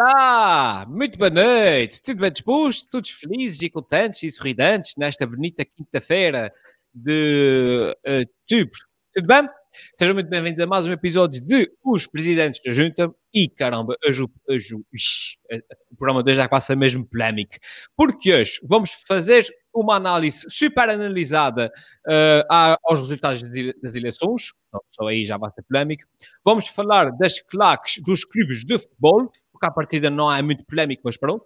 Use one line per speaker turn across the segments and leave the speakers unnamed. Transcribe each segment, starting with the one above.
Olá, muito boa noite. Tudo bem disposto? Todos felizes e contentes e sorridentes nesta bonita quinta-feira de outubro. Tudo bem? Sejam muito bem-vindos a mais um episódio de Os Presidentes da Junta. E caramba, hoje, hoje, o programa de hoje já passa mesmo polémico. Porque hoje vamos fazer uma análise super analisada uh, aos resultados das eleições. Não, só aí já vai ser polémico. Vamos falar das claques dos clubes de futebol, porque a partida não é muito polémico, mas pronto.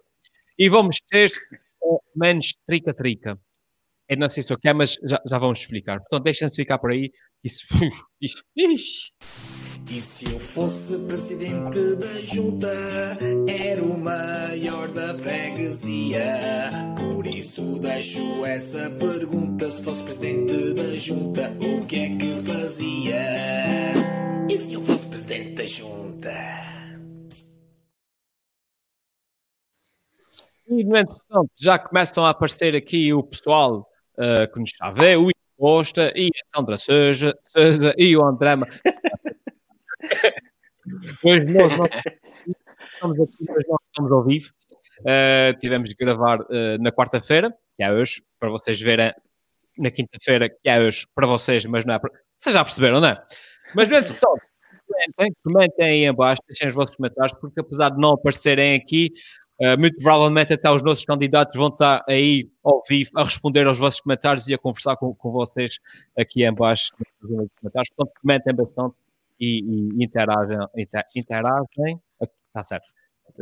E vamos ter uh, menos trica-trica. Eu não sei se o que é, mas já, já vamos explicar. Portanto, deixem-se ficar por aí. Isso. Ixi.
E se eu fosse presidente da junta, era o maior da freguesia. Por isso deixo essa pergunta: se fosse presidente da junta, o que é que fazia? E se eu fosse presidente da junta?
E, no entretanto, já começam a aparecer aqui o pessoal uh, que nos está a ver, o Costa e a Sandra Souza e o André. Hoje nós, nós estamos aqui, mas nós estamos ao vivo. Uh, tivemos de gravar uh, na quarta-feira, que é hoje, para vocês verem na quinta-feira, que é hoje para vocês, mas não é para... Vocês já perceberam, não é? Mas no entretanto, comentem, comentem aí em baixo, deixem os vossos comentários, porque apesar de não aparecerem aqui, Uh, muito provavelmente até os nossos candidatos vão estar aí ao vivo a responder aos vossos comentários e a conversar com, com vocês aqui em baixo nos comentários. Portanto, comentem bastante e, e interagem. Inter, interagem. Está certo.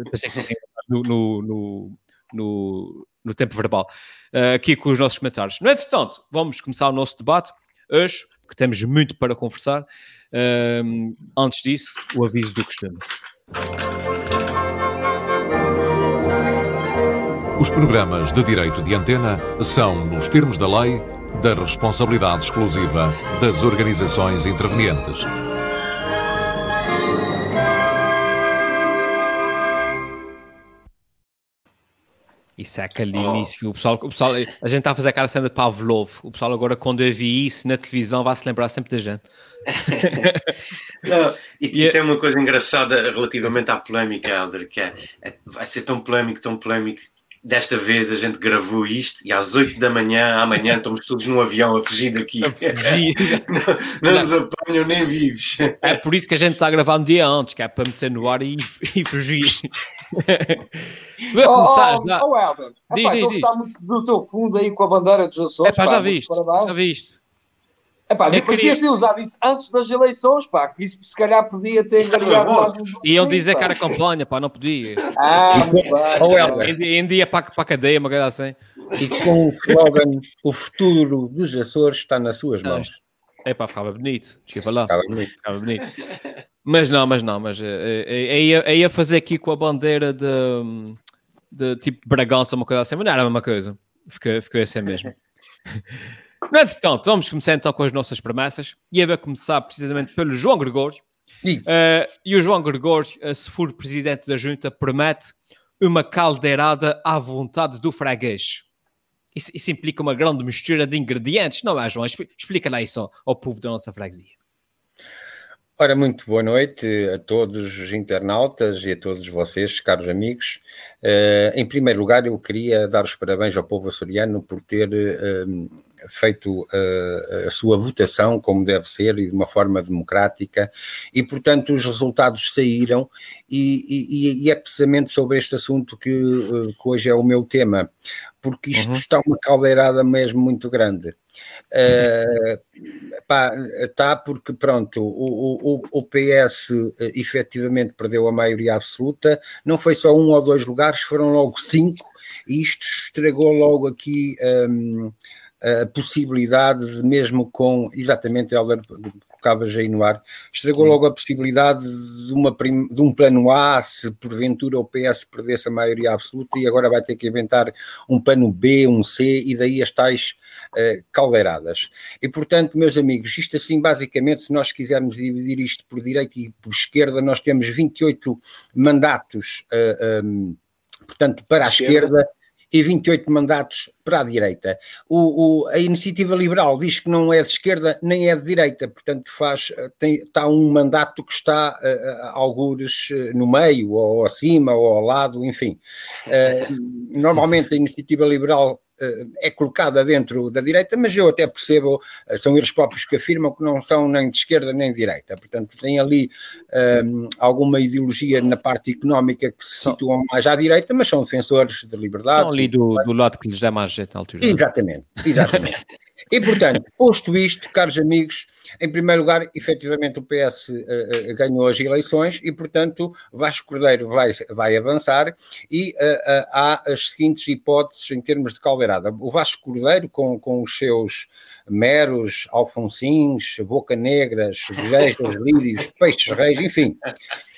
Pensei que no, no, no, no, no tempo verbal. Uh, aqui com os nossos comentários. No entretanto, vamos começar o nosso debate hoje, porque temos muito para conversar. Uh, antes disso, o aviso do costume.
Os programas de direito de antena são, nos termos da lei, da responsabilidade exclusiva das organizações intervenientes.
Isso é aquele oh. início. O pessoal, o pessoal, a gente está a fazer aquela cena de Pavlov. O pessoal agora, quando eu vi isso na televisão, vai se lembrar sempre da gente.
Não, e, e, tem uma coisa engraçada relativamente à polémica, Helder, que é, é, vai ser tão polémico, tão polémico, Desta vez a gente gravou isto e às 8 da manhã, amanhã, estamos todos num avião a fugir daqui. A fugir. não, não, nos apanham nem vivos.
É por isso que a gente está a gravar um dia antes, que é para meter no ar e, e fugir.
Vou começar oh, já. Oh, diz, Epá, diz, diz. muito do teu fundo aí com a bandeira dos Açores.
É pá, já viste, já viste.
Epá, depois queria... ter usado isso antes das eleições, pá, que isso se calhar podia ter
mais um Iam dizer que era campanha, pá, não podia.
Ah,
Ou em dia para, para a cadeia, uma coisa assim.
E com o slogan, o futuro dos Açores está nas suas mãos.
É pá, ficava bonito, desculpa lá.
Ficava bonito.
Ficava bonito. Mas não, mas não, mas é, é, ia fazer aqui com a bandeira de, de tipo Bragança, uma coisa assim, mas não era a mesma coisa. Ficou, ficou assim mesmo. No entretanto, vamos começar então com as nossas promessas e a ver começar precisamente pelo João Gregório. E, uh, e o João Gregório, uh, se for presidente da junta, promete uma caldeirada à vontade do freguês. Isso, isso, implica uma grande mistura de ingredientes, não é, João? Explica lá isso ao, ao povo da nossa freguesia.
Ora, muito boa noite a todos os internautas e a todos vocês, caros amigos. Uh, em primeiro lugar, eu queria dar os parabéns ao povo açoriano por ter uh, feito uh, a sua votação como deve ser e de uma forma democrática, e portanto os resultados saíram, e, e, e é precisamente sobre este assunto que, uh, que, hoje é o meu tema, porque isto uhum. está uma caldeirada mesmo muito grande. Uh, pá, está porque pronto, o, o, o PS efetivamente perdeu a maioria absoluta, não foi só um ou dois lugares, foram logo cinco, e isto estragou logo aqui um, a possibilidade, de, mesmo com, exatamente, Helder, colocavas aí no ar, estragou logo a possibilidade de, uma, de um plano A, se porventura o PS perdesse a maioria absoluta e agora vai ter que inventar um plano B, um C e daí as tais uh, caldeiradas. E portanto, meus amigos, isto assim, basicamente, se nós quisermos dividir isto por direita e por esquerda, nós temos 28 mandatos, uh, eh, um, portanto, para a esquerda, esquerda e 28 mandatos para a direita. O, o, a iniciativa liberal diz que não é de esquerda nem é de direita, portanto faz, tem, está um mandato que está uh, algures no meio, ou acima, ou ao lado, enfim. Uh, normalmente a iniciativa liberal é colocada dentro da direita, mas eu até percebo, são eles próprios que afirmam que não são nem de esquerda nem de direita, portanto tem ali um, alguma ideologia na parte económica que se situam mais à direita, mas são defensores de liberdade.
São ali do, do lado que lhes dá mais jeito na altura.
Exatamente, exatamente. E, portanto, posto isto, caros amigos, em primeiro lugar, efetivamente o PS uh, uh, ganhou as eleições e, portanto, Vasco Cordeiro vai, vai avançar e uh, há as seguintes hipóteses em termos de caldeirada. O Vasco Cordeiro, com, com os seus meros, alfonsins, boca negras, vejas, lírios, peixes reis, enfim,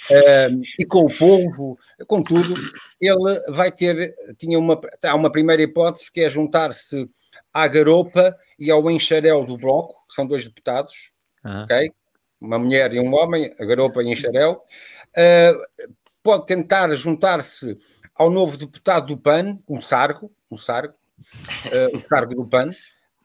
Uh, e com o povo, com tudo, ele vai ter, tinha uma, há uma primeira hipótese que é juntar-se à garopa e ao enxarel do Bloco, que são dois deputados, uhum. ok? Uma mulher e um homem, a garopa e enxarel. Uh, pode tentar juntar-se ao novo deputado do PAN, um Sargo, um Sargo, uh, o Sargo do PAN.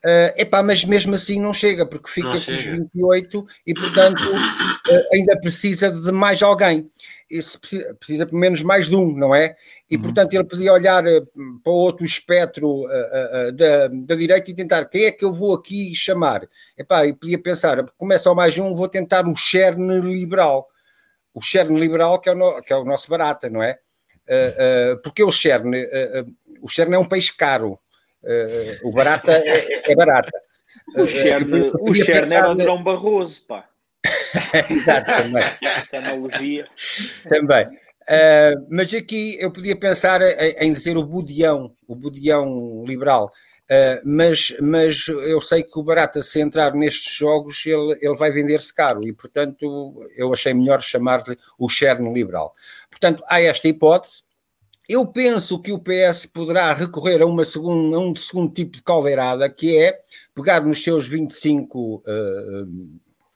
Uh, epá, mas mesmo assim não chega, porque fica com os 28 e, portanto, uh, ainda precisa de mais alguém. Precisa, precisa pelo menos mais de um, não é? E, uhum. portanto, ele podia olhar uh, para o outro espectro da, da direita e tentar quem é que eu vou aqui chamar? Epá, e podia pensar, começa ao mais um, vou tentar o Cherne liberal. O Cherne liberal, que é o, no, que é o nosso barata, não é? porque o Cherne, o Cherne é um peixe caro Uh, o barata é, é barata.
O Cherne, uh, o Cherne era o Drão Barroso, pá.
Exato, também.
Essa analogia.
Também. Uh, mas aqui eu podia pensar em, dizer o budião, o budião liberal. Uh, mas, mas eu sei que o Barata, se entrar nestes jogos, ele, ele vai vender-se caro e, portanto, eu achei melhor chamar-lhe o Cherne liberal. Portanto, há esta hipótese. Eu penso que o PS poderá recorrer a, uma a um segundo tipo de caldeirada, que é pegar nos seus 25, uh,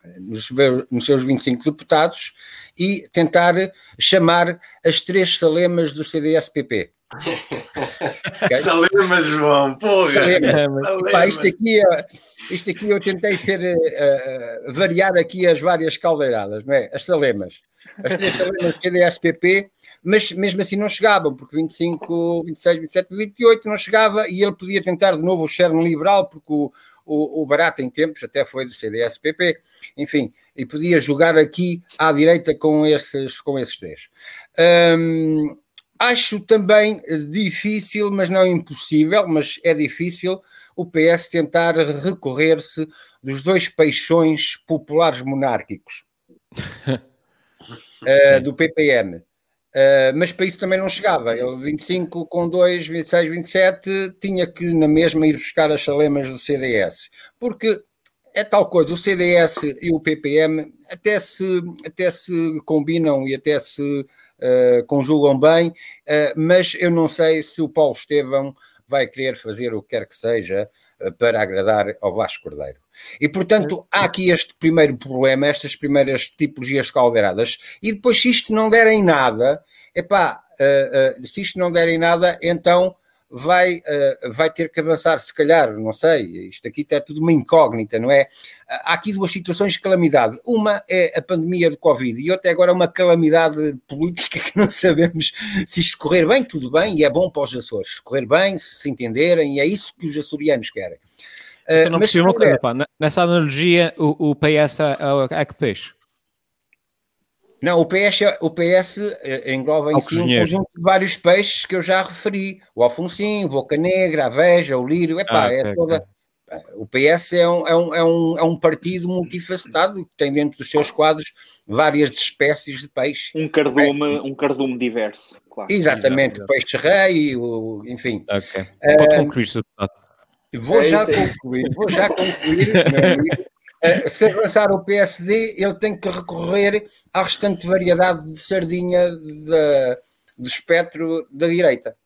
eh, nos, nos, seus 25 deputados e tentar chamar as três salemas do CDS-PP.
Okay? Salemas, João, porra! Salemas.
Salemas. Pá, isto, aqui, é, isto aqui eu tentei ser, uh, variar aqui as várias caldeiradas, não é? As salemas. As três salemas do CDS-PP mas mesmo assim não chegavam, porque 25, 26, 27, 28 não chegava e ele podia tentar de novo o Cherno liberal, porque o, o, o Barata em tempos até foi do CDS-PP, enfim, e podia jogar aqui à direita com esses, com esses três. Hum, acho também difícil, mas não impossível, mas é difícil o PS tentar recorrer-se dos dois peixões populares monárquicos uh, do PPM. Uh, mas para isso também não chegava. Ele 25 com 2, 26, 27 tinha que na mesma ir buscar as salemas do CDS, porque é tal coisa, o CDS e o PPM até se, até se combinam e até se uh, conjugam bem, uh, mas eu não sei se o Paulo Estevão vai querer fazer o que quer que seja para agradar ao Vasco Cordeiro. E, portanto, há aqui este primeiro problema, estas primeiras tipologias caldeiradas, e depois, se isto não der em nada, epá, uh, uh, se isto não der em nada, então vai, uh, vai ter que avançar, se calhar, não sei, isto aqui está tudo uma incógnita, não é? Há aqui duas situações de calamidade. Uma é a pandemia do Covid e outra é agora uma calamidade política que não sabemos se isto correr bem, tudo bem, e é bom para os Açores. Correr bem, se entenderem, e é isso que os açorianos querem.
Uh, não mas uma coisa, pá, nessa analogia, o, o PS é, é, é que peixe?
Não, o PS, o PS eh, engloba em si um conjunto de vários peixes que eu já referi. O Alfonsinho, Boca Negra, a Veja, o Lírio, epá, ah, é toda... O PS é um, é, um, é, um, é um partido multifacetado que tem dentro dos seus quadros várias espécies de peixe.
Um cardume, um cardume diverso,
claro. Exatamente, o peixe-rei, enfim.
Ok. Pode concluir,
Vou já concluir, vou já concluir, meu amigo. Uh, se avançar o PSD, ele tem que recorrer à restante variedade de sardinha de, do espectro da direita.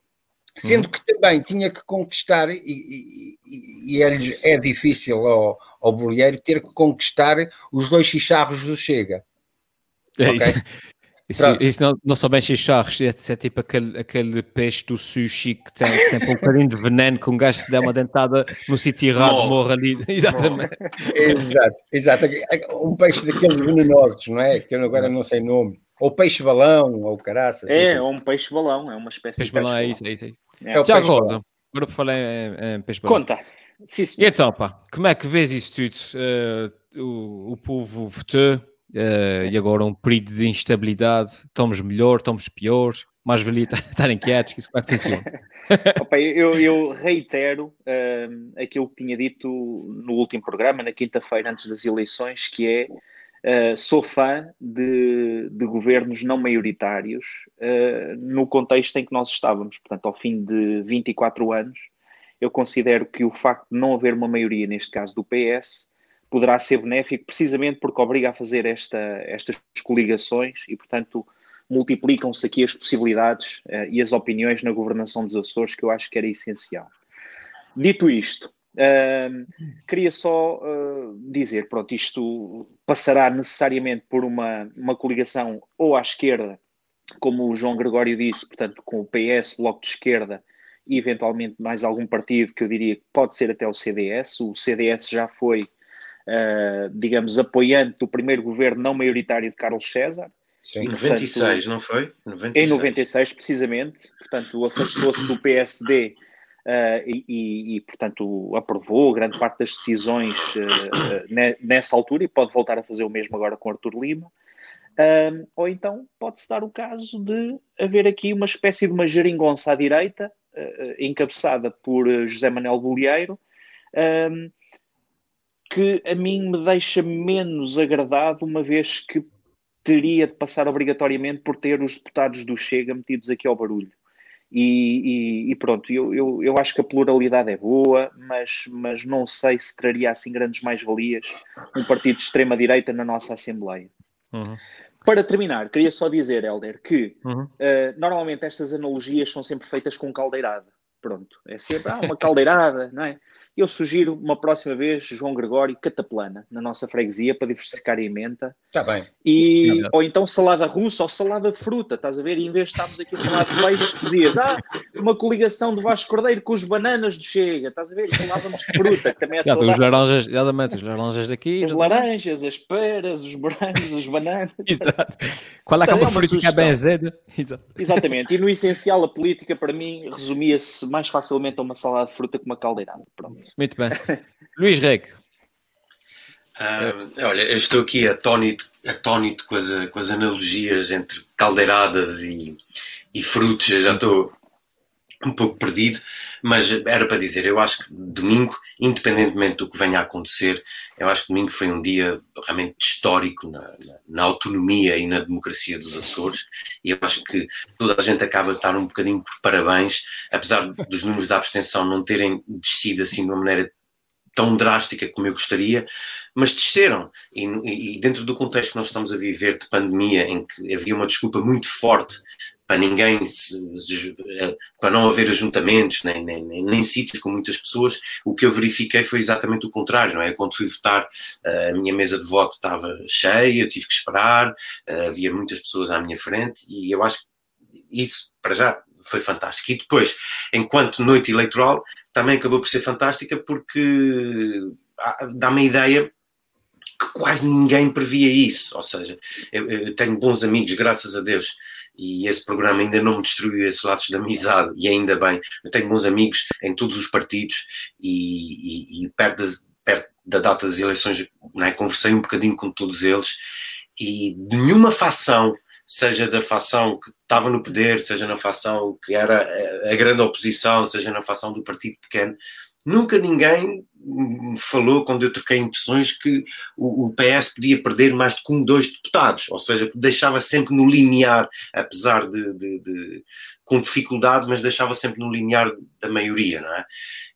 Sendo uhum. que também tinha que conquistar, e, e, e é, é difícil ao, ao bolieiro ter que conquistar os dois chicharros do Chega.
É okay? Isso, isso não, não são bem chicharros, é, é tipo aquele, aquele peixe do sushi que tem sempre um bocadinho de veneno que um gajo se der uma dentada no sítio errado, morre ali. Exatamente.
Exato, exato. Um peixe daqueles venenosos, não é? Que eu agora não sei nome. Ou peixe-balão, ou caraça.
É, é um peixe-balão, é uma espécie
peixe-balão. É isso, é isso. É. É Já agora, agora para falar em, em peixe-balão.
Conta.
Sim, sim. E então, pá, como é que vês isso tudo? Uh, o, o povo votou Uh, e agora um período de instabilidade, estamos melhor, estamos pior, mais valia estarem quietos, que isso vai funcionar.
Eu, eu, reitero uh, aquilo que tinha dito no último programa, na quinta-feira, antes das eleições, que é Uh, sou fã de, de, governos não maioritários uh, no contexto em que nós estávamos. Portanto, ao fim de 24 anos, eu considero que o facto de não haver uma maioria, neste caso do PS, poderá ser benéfico precisamente porque obriga a fazer esta, estas coligações e, portanto, multiplicam-se aqui as possibilidades uh, e as opiniões na governação dos Açores, que eu acho que era essencial. Dito isto, uh, queria só uh, dizer, pronto, isto passará necessariamente por uma, uma coligação ou à esquerda, como o João Gregório disse, portanto, com o PS, Bloco de Esquerda, e eventualmente mais algum partido que eu diria que pode ser até o CDS. O CDS já foi uh, digamos, apoiante do primeiro governo não maioritário de Carlos César.
Sim, em 96, portanto, não foi?
96. Em 96, precisamente. Portanto, afastou-se do PSD uh, eh, e, e, e, portanto, aprovou grande parte das decisões uh, nessa altura e pode voltar a fazer o mesmo agora com Artur Lima. Uh, ou então pode-se dar o caso de haver aqui uma espécie de uma geringonça à direita, encabeçada por José Manuel Bolieiro, que a mim me deixa menos agradado, uma vez que teria de passar obrigatoriamente por ter os deputados do Chega metidos aqui ao barulho. E, e, e pronto, eu, eu, eu, acho que a pluralidade é boa, mas, mas não sei se traria assim grandes mais-valias um partido de extrema-direita na nossa Assembleia. Uhum. Para terminar, queria só dizer, Helder, que uhum. uh, normalmente estas analogias são sempre feitas com caldeirada. Pronto, é sempre ah, uma caldeirada, não é? Eu sugiro uma próxima vez, João Gregório, cataplana na nossa freguesia para diversificar a emenda.
Está bem.
E, ou então salada russa ou salada de fruta, estás a ver? E em vez de estarmos aqui a falar de peixe, dizias, ah, uma coligação de Vasco Cordeiro com os bananas do Chega, estás a ver? Falávamos de fruta, que também é
salada. Os laranjas, exatamente, os laranjas daqui.
As laranjas, as peras, os morangos, os bananas.
Exato. Qual é, que é uma fruta que é bem azeda?
Exato. Exatamente. E no essencial, a política, para mim, resumia-se mais facilmente a uma salada de fruta que uma caldeirada. Pronto.
Muito bem. Luís Reg.
Um, olha, eu estou aqui atónito, atónito com, as, com as analogias entre caldeiradas e, e frutos, eu já estou um pouco perdido, mas era para dizer, eu acho que domingo, independentemente do que venha a acontecer, eu acho que domingo foi um dia realmente histórico na, na, na autonomia e na democracia dos Açores, e eu acho que toda a gente acaba de estar um bocadinho por parabéns, apesar dos números da abstenção não terem descido assim de uma maneira tão drástica como eu gostaria, mas desceram. E, e, dentro do contexto que nós estamos a viver de pandemia, em que havia uma desculpa muito forte para ninguém, eh, para não haver ajuntamentos, nem, nem, nem, nem, sítios com muitas pessoas, o que eu verifiquei foi exatamente o contrário, não é? Quando fui votar, eh, a minha mesa de voto estava cheia, eu tive que esperar, eh, havia muitas pessoas à minha frente e eu acho que isso, para já, foi fantástico. E depois, enquanto noite eleitoral, também acabou por ser fantástica porque dá-me a ideia que quase ninguém previa isso. Ou seja, eu, eu, tenho bons amigos, graças a Deus, e esse programa ainda não me destruiu esses laços de amizade, e ainda bem. Eu tenho bons amigos em todos os partidos e, e, e perto, das, perto, da data das eleições é? conversei um bocadinho com todos eles e de nenhuma facção, seja da facção que estava no poder, seja na facção que era a grande oposição, seja na facção do partido pequeno, nunca ninguém falou, quando eu troquei impressões, que o, o, PS podia perder mais de um, dois deputados, ou seja, deixava sempre no limiar, apesar de, de, de, com dificuldade, mas deixava sempre no limiar da maioria, não é?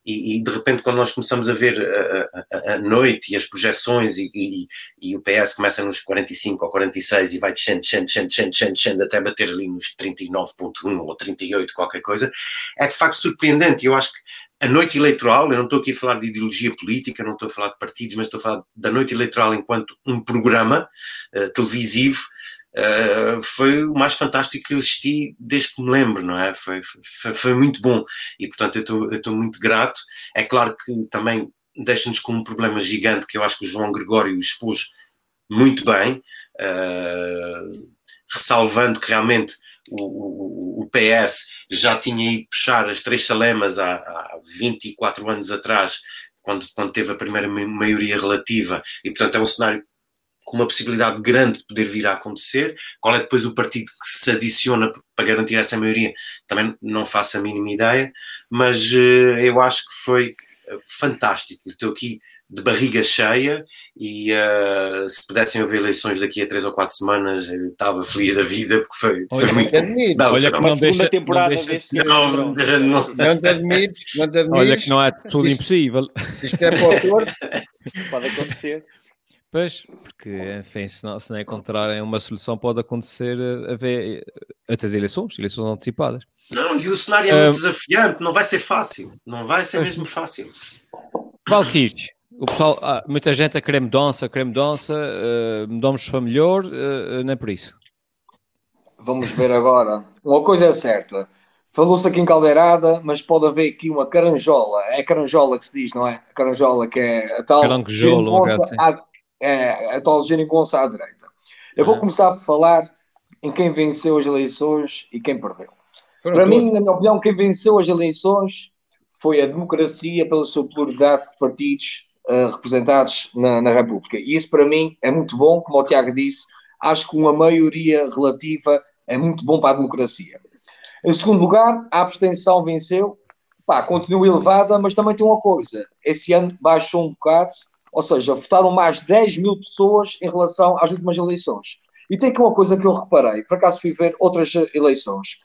E, e de repente, quando nós começamos a ver a, a, a noite e as projeções, e, e, e, o PS começa nos 45 ou 46 e vai descendo, descendo, descendo, descendo, descendo, descendo até bater ali nos 39,1 ou 38, qualquer coisa, é de facto surpreendente. Eu acho que a noite eleitoral, eu não estou aqui a falar de ideologia política, não estou a falar de partidos, mas estou a falar da noite eleitoral enquanto um programa uh, televisivo, uh, foi o mais fantástico que eu assisti desde que me lembro, não é? Foi, foi, foi muito bom e, portanto, eu estou muito grato. É claro que também deixa-nos com um problema gigante que eu acho que o João Gregório expôs muito bem, uh, ressalvando que realmente o, o, PS já tinha ido puxar as três salemas há, há 24 anos atrás, quando, quando teve a primeira maioria relativa, e portanto é um cenário com uma possibilidade grande de poder vir a acontecer. Qual é depois o partido que se adiciona para garantir essa maioria? Também não faço a mínima ideia, mas uh, eu acho que foi uh, fantástico. Estou aqui de barriga cheia e uh, se pudessem haver eleições daqui a três ou quatro semanas eu estava feliz da vida porque foi, olha, foi muito
admiro. olha que não deixa, temporada não deixa,
não, não, deixa, não, não te admires, não te admires.
olha que não é tudo isso, impossível
se isto é para o autor
pode acontecer
Pois, porque, enfim, se não, se não encontrarem uma solução, pode acontecer haver outras eleições, eleições antecipadas.
Não, e o cenário é muito desafiante, não vai ser fácil, não vai ser mesmo fácil.
Valkyrie, o pessoal, ah, muita gente a querer mudança, a querer mudança, uh, mudamos para melhor, uh, não é por isso.
Vamos ver agora. Uma coisa é certa, falou-se aqui em Caldeirada, mas pode haver aqui uma caranjola, é caranjola que se diz, não é? A caranjola que é a tal.
Caranjola,
é, a tal geringonça à direita. Eu vou começar a falar em quem venceu as eleições e quem perdeu. Foram Para todos. mim, na minha opinião, quem venceu as eleições foi a democracia pela sua pluralidade de partidos uh, representados na, na, República. E isso, para mim, é muito bom. Como o Tiago disse, acho que uma maioria relativa é muito bom para a democracia. Em segundo lugar, a abstenção venceu. Pá, continua elevada, mas também tem uma coisa. Esse ano baixou um bocado ou seja, votaram mais de 10 mil pessoas em relação às últimas eleições. E tem aqui uma coisa que eu reparei, por acaso fui ver outras eleições.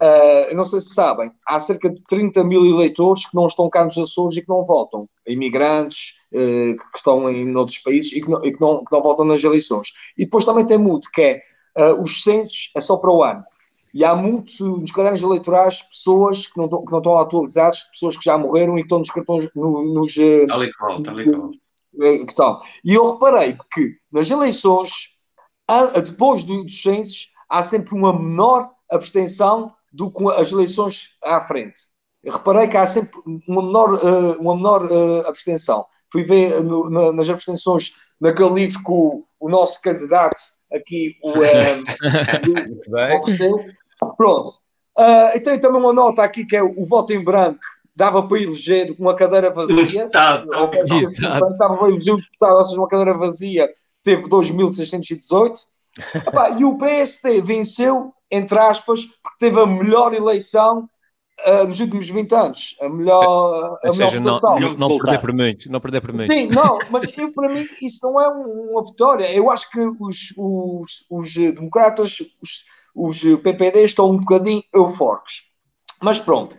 Uh, não sei se sabem, há cerca de 30 mil eleitores que não estão cá nos Açores e que não votam. Imigrantes uh, que estão em outros países e que não, e que, não, que não, votam nas eleições. E depois também tem muito, que é uh, os censos é só para o ano. E há muito nos cadernos eleitorais pessoas que não, que não estão atualizados, pessoas que já morreram e que estão nos cartões no, nos.
Tal e qual, tal e qual.
Eh, que tal. E eu reparei que nas eleições, depois dos censos, há sempre uma menor abstenção do que as eleições à frente. Eu reparei que há sempre uma menor, eh, uma menor eh, abstenção. Fui ver no, na, nas abstenções naquele livro que o, o nosso candidato aqui, o, o, Pronto. Uh, e tem também uma nota aqui que é o, voto em branco dava para eleger uma cadeira vazia.
tá, tá,
Dava para eleger um deputado, ou seja, uma cadeira vazia, teve 2.618. e o PST venceu, entre aspas, porque teve a melhor eleição uh, nos últimos 20 anos. A melhor, a
seja, melhor não, não, não, perder por muito, não perder por muito.
Sim, não, mas eu, para mim isso não é uma vitória. Eu acho que os, os, os democratas, os, os PPD estão um bocadinho eufóricos. Mas pronto.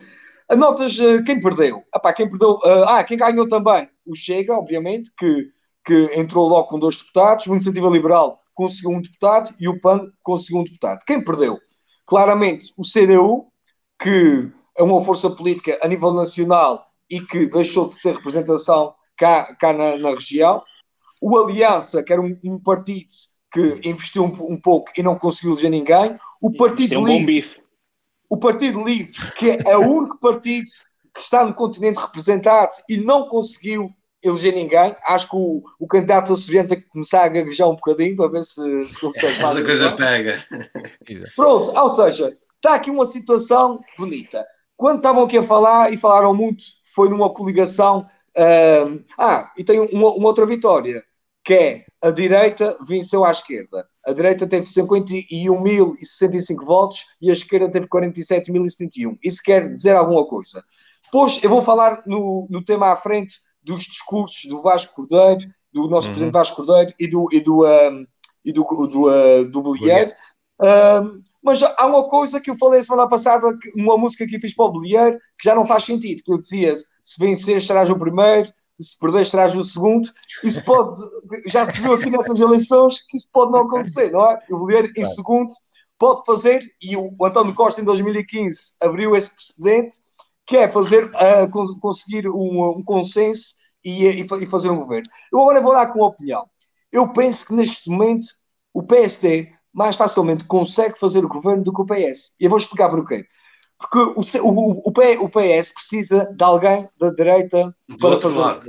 Notas uh, quem perdeu? Epá, quem perdeu? Uh, ah, quem ganhou também? O Chega, obviamente, que, que entrou logo com dois deputados. O Iniciativa Liberal conseguiu um deputado e o PAN conseguiu um deputado. Quem perdeu? Claramente o CDU, que é uma força política a nível nacional e que deixou de ter representação cá, cá na, na região. O Aliança, que era um, um partido que investiu um, um, pouco e não conseguiu eleger ninguém. O Partido
um Livre
o Partido Livre, que é o único partido que está no continente representado e não conseguiu eleger ninguém. Acho que o, o candidato açoriano tem que começar a gaguejar um bocadinho para ver se, se consegue.
Essa coisa pega.
Pronto, ou seja, está aqui uma situação bonita. Quando estavam aqui a falar, e falaram muito, foi numa coligação. Uh, ah, e tem uma, uma outra vitória, que é a direita venceu à esquerda. A direita teve 51.065 votos e a esquerda teve 47.071. Isso quer dizer alguma coisa. Depois eu vou falar no, no tema à frente dos discursos do Vasco Cordeiro, do nosso uhum. presidente Vasco Cordeiro e do, e do, um, e do, do, uh, do Bolieiro. Um, mas há uma coisa que eu falei semana passada, uma música que eu fiz para o Bolieiro, que já não faz sentido, que eu dizia, se vencer serás o primeiro, se perder traz o segundo, isso pode, já se viu aqui nessas eleições que isso pode não acontecer, não é? O Bolheiro em segundo pode fazer, e o, António Costa em 2015 abriu esse precedente, que é fazer, uh, conseguir um, um consenso e, e, e, fazer um governo. Eu agora vou dar com uma opinião. Eu penso que neste momento o PSD mais facilmente consegue fazer o governo do que o PS. E eu vou explicar porquê. Porque o, o, o, PS precisa de alguém da direita para fazer. Lado.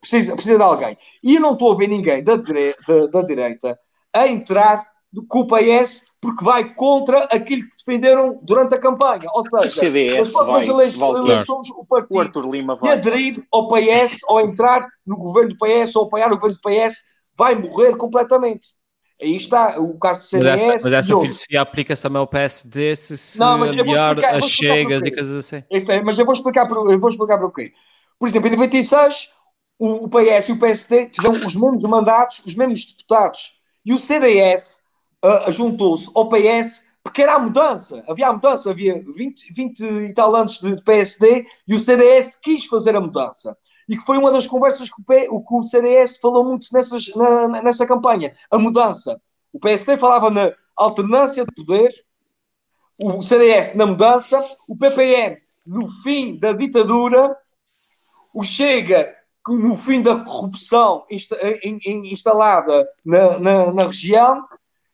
Precisa, precisa de alguém. E eu não estou a ver ninguém da, da, da direita a entrar com o PS porque vai contra aquilo que defenderam durante a campanha. Ou seja, o
CDS vai,
eleições, o partido
o Arthur Lima
vai. de aderir ao PS ou entrar no governo do PS ou apoiar o governo do PS vai morrer completamente. Aí está o caso do CDS.
Mas essa, mas essa filosofia aplica-se também ao PSD se se não, aliar as chegas e coisas assim.
É, mas eu vou explicar por, eu vou explicar por quê. Por exemplo, em 96, o, o PS e o PSD tiveram os mesmos mandatos, os mesmos deputados. E o CDS uh, juntou-se ao PS porque era a mudança. Havia a mudança, havia 20, 20 e tal anos de PSD e o CDS quis fazer a mudança e que foi uma das conversas que o, que o CDS falou muito nessas, na, nessa campanha, a mudança. O PSD falava na alternância de poder, o CDS na mudança, o PPM no fim da ditadura, o Chega no fim da corrupção insta, in, in, instalada na, na, na, região,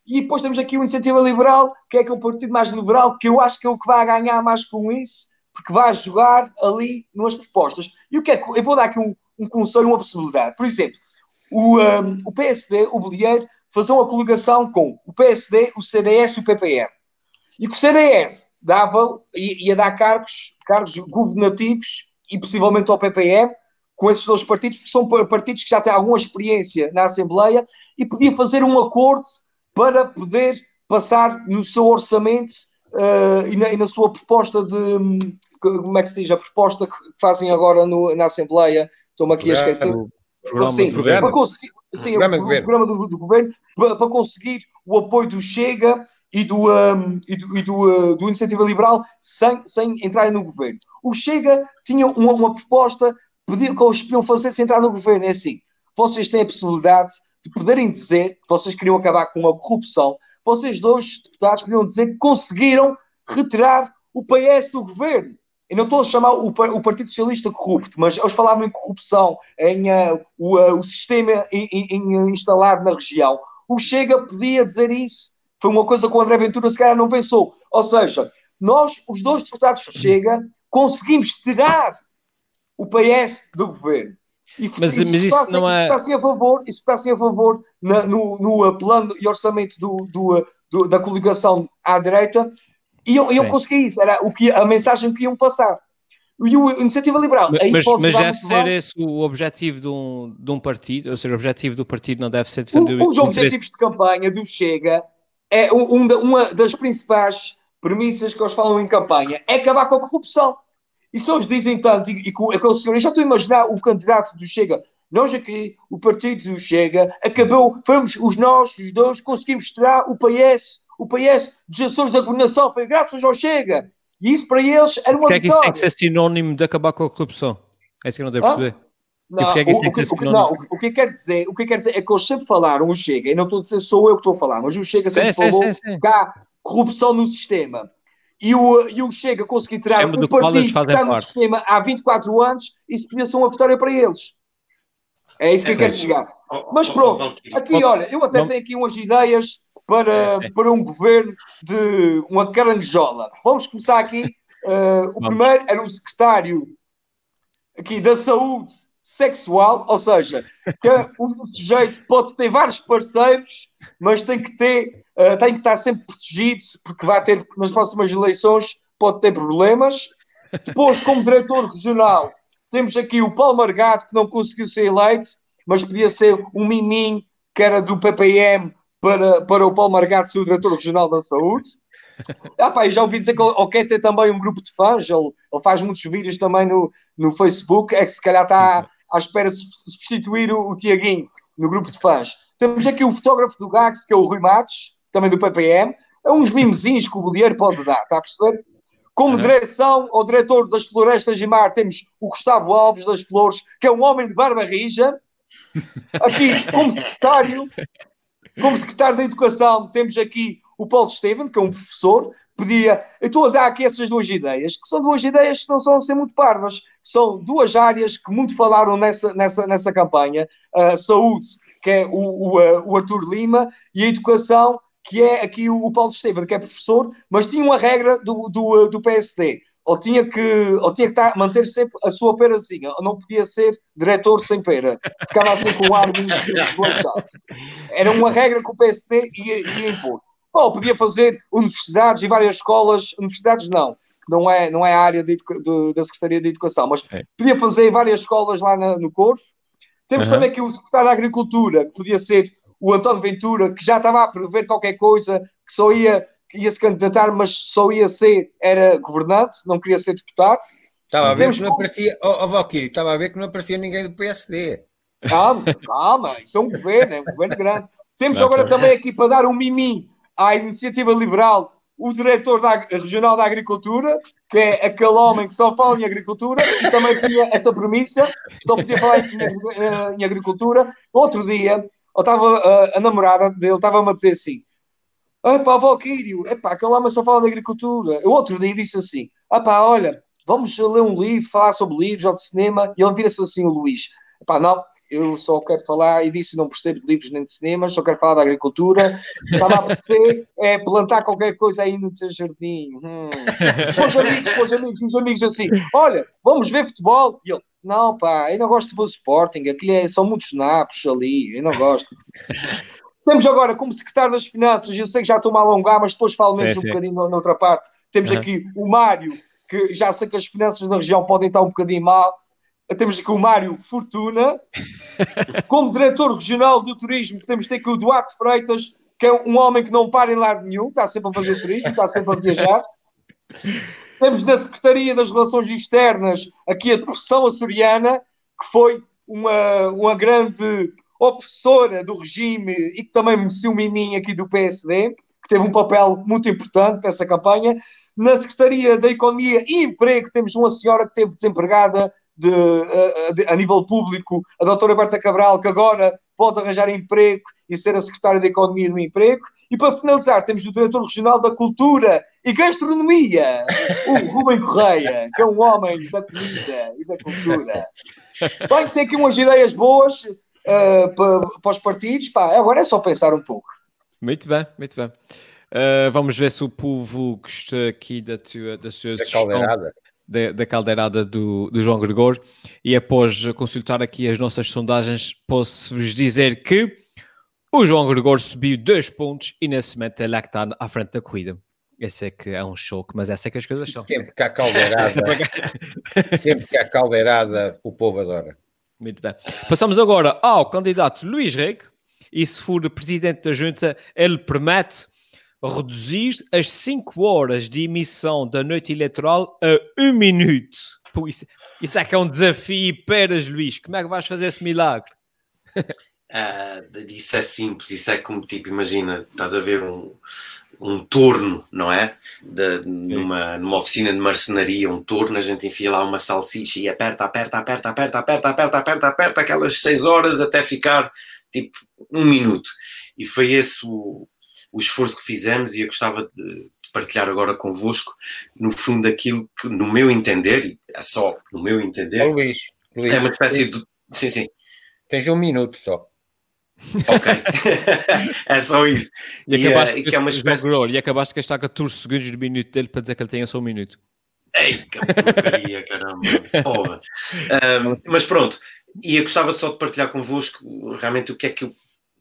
e depois temos aqui o Iniciativa Liberal, que é, que o partido mais liberal, que eu acho que é o que vai ganhar mais com isso, porque vai jogar ali nas propostas. E o que é que eu vou dar aqui um, um conselho, uma possibilidade. Por exemplo, o, um, o PSD, o Bolieiro, fazer uma coligação com o PSD, o CDS e o PPM. E que o CDS dava, ia, dar cargos, cargos governativos e possivelmente ao PPM, com esses dois partidos, porque são partidos que já têm alguma experiência na Assembleia e podia fazer um acordo para poder passar no seu orçamento uh, e, na, e, na, sua proposta de, como é que se diz, a proposta que fazem agora no, na Assembleia, estou-me aqui a esquecer.
Programa, sim, programa.
Para conseguir, sim, programa, o, o programa do, do, governo, para, para, conseguir o apoio do Chega e do, um, e do, e do, uh, do Iniciativa Liberal sem, sem entrarem no governo. O Chega tinha uma, uma proposta, pediu que eles podiam fazer sem entrar no governo. É assim, vocês têm a possibilidade de poderem dizer que vocês queriam acabar com a corrupção. Vocês dois deputados podiam dizer que conseguiram retirar o PS do governo. Eu não estou a chamar o, o Partido Socialista corrupto, mas eles falavam em corrupção, em uh, o, uh, o, sistema in, in, instalado na região. O Chega podia dizer isso. Foi uma coisa que o André Ventura se calhar não pensou. Ou seja, nós, os dois deputados do Chega, conseguimos tirar o PS do governo.
E, mas, isso, mas isso não é.
Isso está-se a favor, isso está a favor na, no, no plano e orçamento do, do, do, da coligação à direita e eu, eu consegui isso, era o que, a mensagem que iam passar. E o Iniciativa Liberal.
Mas, mas deve ser esse o objetivo de um, de um partido, ou seja, o objetivo do partido não deve ser defender
o, Os objetivos de campanha do Chega é um, uma das principais premissas que eles falam em campanha é acabar com a corrupção. E se eles dizem tanto, e, e com aquele senhor, eu já estou a imaginar o candidato do Chega, nós aqui, o partido do Chega, acabou, fomos os nós, os dois, conseguimos tirar o PS o PS dos Açores da governação foi graças ao Chega. E isso para eles era uma
Porquê é que isso tem que ser sinónimo de acabar com a corrupção? É isso que eu não devo perceber.
Não, é que o, que, o, não, o que quer dizer, o que quer dizer é que eles sempre falaram, o Chega, e não estou a dizer sou eu que estou a falar, mas o Chega sempre sim, falou sim, sim, que há corrupção no sistema. E o, e o Chega conseguiu tirar um partido que está no sistema há 24 anos, isso podia ser uma vitória para eles. É isso que é eu quero chegar. Mas pronto, aqui olha, eu até tenho aqui umas ideias para, para um governo de uma caranguejola. Vamos começar aqui. Uh, o primeiro era o secretário aqui da saúde sexual, ou seja, que o sujeito pode ter vários parceiros, mas tem que ter, uh, tem que estar sempre protegido, porque vai ter nas próximas eleições pode ter problemas. Depois, como diretor regional, temos aqui o Paulo Margado, que não conseguiu ser eleito, mas podia ser um miminho que era do PPM para, para o Paulo Margato ser o diretor regional da saúde. Ah, pá, já ouvi dizer que ele quer ter também um grupo de fãs, ele, ele faz muitos vídeos também no, no Facebook, é que se calhar está à espera de substituir o, o Tiaguinho no grupo de fãs. Temos aqui o fotógrafo do Gax, que é o Rui Matos, também do PPM, é uns mimozinhos que o Bolieiro pode dar, está a perceber? Como uhum. direção ou diretor das Florestas de Mar, temos o Gustavo Alves das Flores, que é um homem de barba rija. Aqui, como secretário, como secretário da Educação, temos aqui o Paulo Estevam, que é um professor, pedia. Eu estou a dar aqui essas duas ideias, que são duas ideias que não são a ser muito parvas, são duas áreas que muito falaram nessa, nessa, nessa campanha: a saúde, que é o, o, o Arthur Lima, e a educação, que é aqui o, Paulo Estevam, que é professor, mas tinha uma regra do, do, do PSD. Ou tinha que, ou tinha que estar, manter sempre a sua perazinha, ou não podia ser diretor sem pera. Ficava assim com o ar muito. Era uma regra que o PSD ia, ia impor. Ou podia fazer universidades e várias escolas, universidades não, não é, não é a área de, de, da Secretaria de Educação, mas Sim. podia fazer várias escolas lá na, no Corvo. Temos uhum. também aqui o secretário da Agricultura, que podia ser o António Ventura, que já estava a prever qualquer coisa, que só ia, que ia se candidatar, mas só ia ser, era governante, não queria ser deputado.
Estava a ver Temos que não aparecia, oh, oh Valkyrie, estava a ver que não aparecia ninguém do PSD.
Calma, calma, isso é um governo, é um governo grande. Temos agora também aqui para dar um mimim à iniciativa liberal o diretor da, regional da agricultura, que é aquele homem que só fala em agricultura, e também tinha essa premissa, só podia falar em, eh, em agricultura. Outro dia, eu estava, a, eh, a namorada dele estava-me a dizer assim: Epá, Valquírio, epá, aquele homem só fala de agricultura. O outro dia disse assim: Epá, olha, vamos ler um livro, falar sobre livros ou de cinema. E ele vira-se assim, o Luís: Epá, não, eu só quero falar, e disse não percebo de livros nem de cinemas, só quero falar da agricultura. Estava a perceber, é plantar qualquer coisa aí no teu jardim. Hum. Os amigos, os amigos, os amigos assim, olha, vamos ver futebol. E ele, não pá, eu não gosto de ver o Sporting, aquilo é, são muitos napos ali, eu não gosto. Temos agora como secretário das Finanças, eu sei que já estou a alongar, mas depois falo menos sim, um sim. bocadinho na outra parte. Temos uhum. aqui o Mário, que já sei que as finanças da região podem estar um bocadinho mal, temos aqui o Mário Fortuna, como diretor regional do turismo, temos aqui o Duarte Freitas, que é um homem que não para em lado nenhum, está sempre a fazer turismo, está sempre a viajar. Temos da Secretaria das Relações Externas aqui a profissão açoriana, que foi uma, uma grande opressora do regime e que também mereceu um miminho aqui do PSD, que teve um papel muito importante nessa campanha. Na Secretaria da Economia e Emprego temos uma senhora que esteve desempregada de, a, de, a nível público, a doutora Berta Cabral, que agora pode arranjar emprego e ser a secretária da Economia e do Emprego. E para finalizar, temos o diretor regional da Cultura e Gastronomia, o Rubem Correia, que é um homem da comida e da cultura. Bem, tem aqui umas ideias boas uh, para, para os partidos. Pá, agora é só pensar um pouco.
Muito bem, muito bem. Uh, vamos ver se o povo gosta aqui da, tua, da sua da
caldeirada
da, da caldeirada do, do João Gregor e após consultar aqui as nossas sondagens, posso-vos dizer que o João Gregor subiu dois pontos e nesse momento ele é que está à frente da corrida. Esse é que é um choque, mas essa é que as coisas são.
Sempre que há caldeirada, sempre que há caldeirada, o povo adora.
Muito bem. Passamos agora ao candidato Luís Rego, e se for presidente da junta, ele promete reduzir as 5 horas de emissão da noite eleitoral a 1 minuto. Pô, isso, isso é que é um desafio, peras, Luís. Como é que vais fazer esse milagre?
Uh, isso é simples, isso é como tipo, imagina, estás a ver um, um torno, não é? De, numa, numa oficina de marcenaria, um torno, a gente enfia lá uma salsicha e aperta, aperta, aperta, aperta, aperta, aperta, aperta, aperta, aquelas 6 horas até ficar tipo um minuto. E foi esse o, o esforço que fizemos e eu gostava de partilhar agora convosco, no fundo, aquilo que, no meu entender, e é só no meu entender,
oh, Luís, Luís,
é uma espécie Luís. de. Sim, sim.
Tens um minuto só.
Ok, é só isso.
E, e, acabaste, uh, é uma espécie... e acabaste de gastar 14 segundos do minuto dele para dizer que ele tenha só um minuto.
Ei, que porcaria, caramba, porra. Um, mas pronto, e eu gostava só de partilhar convosco realmente o que é que,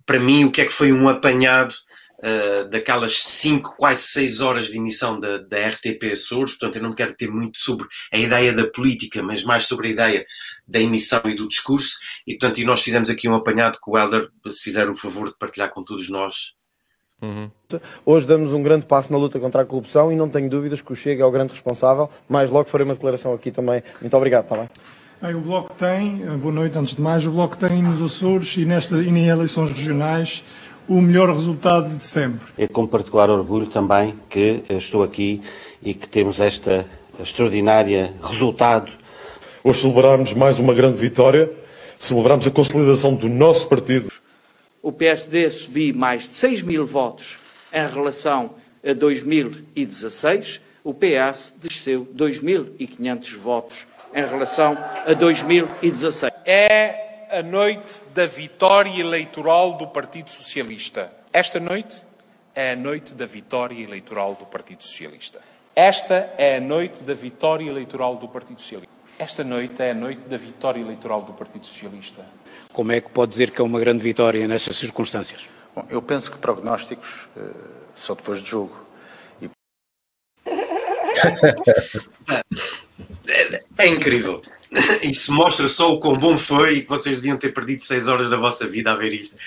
para mim, o que é que foi um apanhado uh, daquelas 5, quase 6 horas de emissão da, da RTP Açores, portanto eu não quero ter muito sobre a ideia da política, mas mais sobre a ideia da emissão e do discurso, e portanto e nós fizemos aqui um apanhado com o Helder, se fizer o favor de partilhar com todos nós.
Uhum. Hoje damos um grande passo na luta contra a corrupção e não tenho dúvidas que o Chega é o grande responsável, mais logo farei uma declaração aqui também. Muito obrigado, está bem?
Bem, o Bloco tem, boa noite antes de mais, o Bloco tem nos Açores e, nesta, e em eleições regionais o melhor resultado de sempre.
É com particular orgulho também que estou aqui e que temos este extraordinário resultado.
Hoje celebramos mais uma grande vitória, celebramos a consolidação do nosso partido.
O PSD subiu mais de 6 mil votos em relação a 2016, o PS desceu 2.500 votos em relação a 2016.
É a noite da vitória eleitoral do Partido Socialista. Esta noite é a noite da vitória eleitoral do Partido Socialista. Esta é a noite da vitória eleitoral do Partido Socialista. Esta noite é a noite da vitória eleitoral do Partido Socialista.
Como é que pode dizer que é uma grande vitória nessas circunstâncias?
Bom, eu penso que prognósticos uh, só depois de jogo. E...
é, é incrível. Isso mostra só o quão bom foi e que vocês deviam ter perdido 6 horas da vossa vida a ver isto.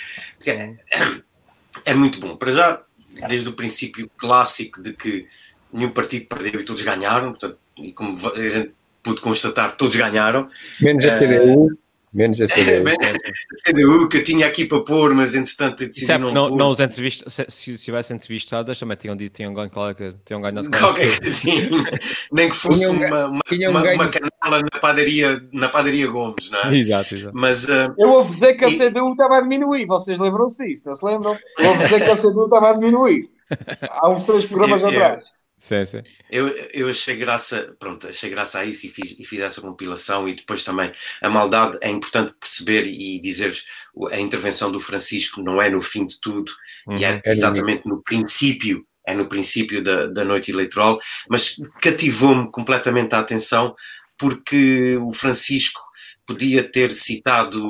É, é muito bom. Para já, desde o princípio clássico de que nenhum partido perdeu e todos ganharam, portanto, e como a gente pude constatar, todos ganharam.
Menos a CDU. Uh, Menos a CDU.
a CDU que eu tinha aqui para pôr, mas entretanto decidi
não, não, os entrevist... se, se tivesse entrevistadas também tinham dito tinham ganho qualquer tinham ganhado
qualquer coisinha. Nem que fosse um, uma, uma, um uma, uma, canala na padaria, na padaria Gomes, não é?
Exato, exato.
Mas, uh,
eu ouvi dizer que a CDU estava a diminuir, vocês lembram-se disso, não se lembram? Eu ouvi dizer que a CDU estava a diminuir. Há uns três programas atrás.
Sim, sim.
Eu, eu achei graça, pronto, achei graça a isso e fiz, e fiz essa compilação e depois também a maldade é importante perceber e dizer-vos a intervenção do Francisco não é no fim de tudo uhum, e é, é exatamente no princípio, é no princípio da, da noite eleitoral, mas cativou-me completamente a atenção porque o Francisco podia ter citado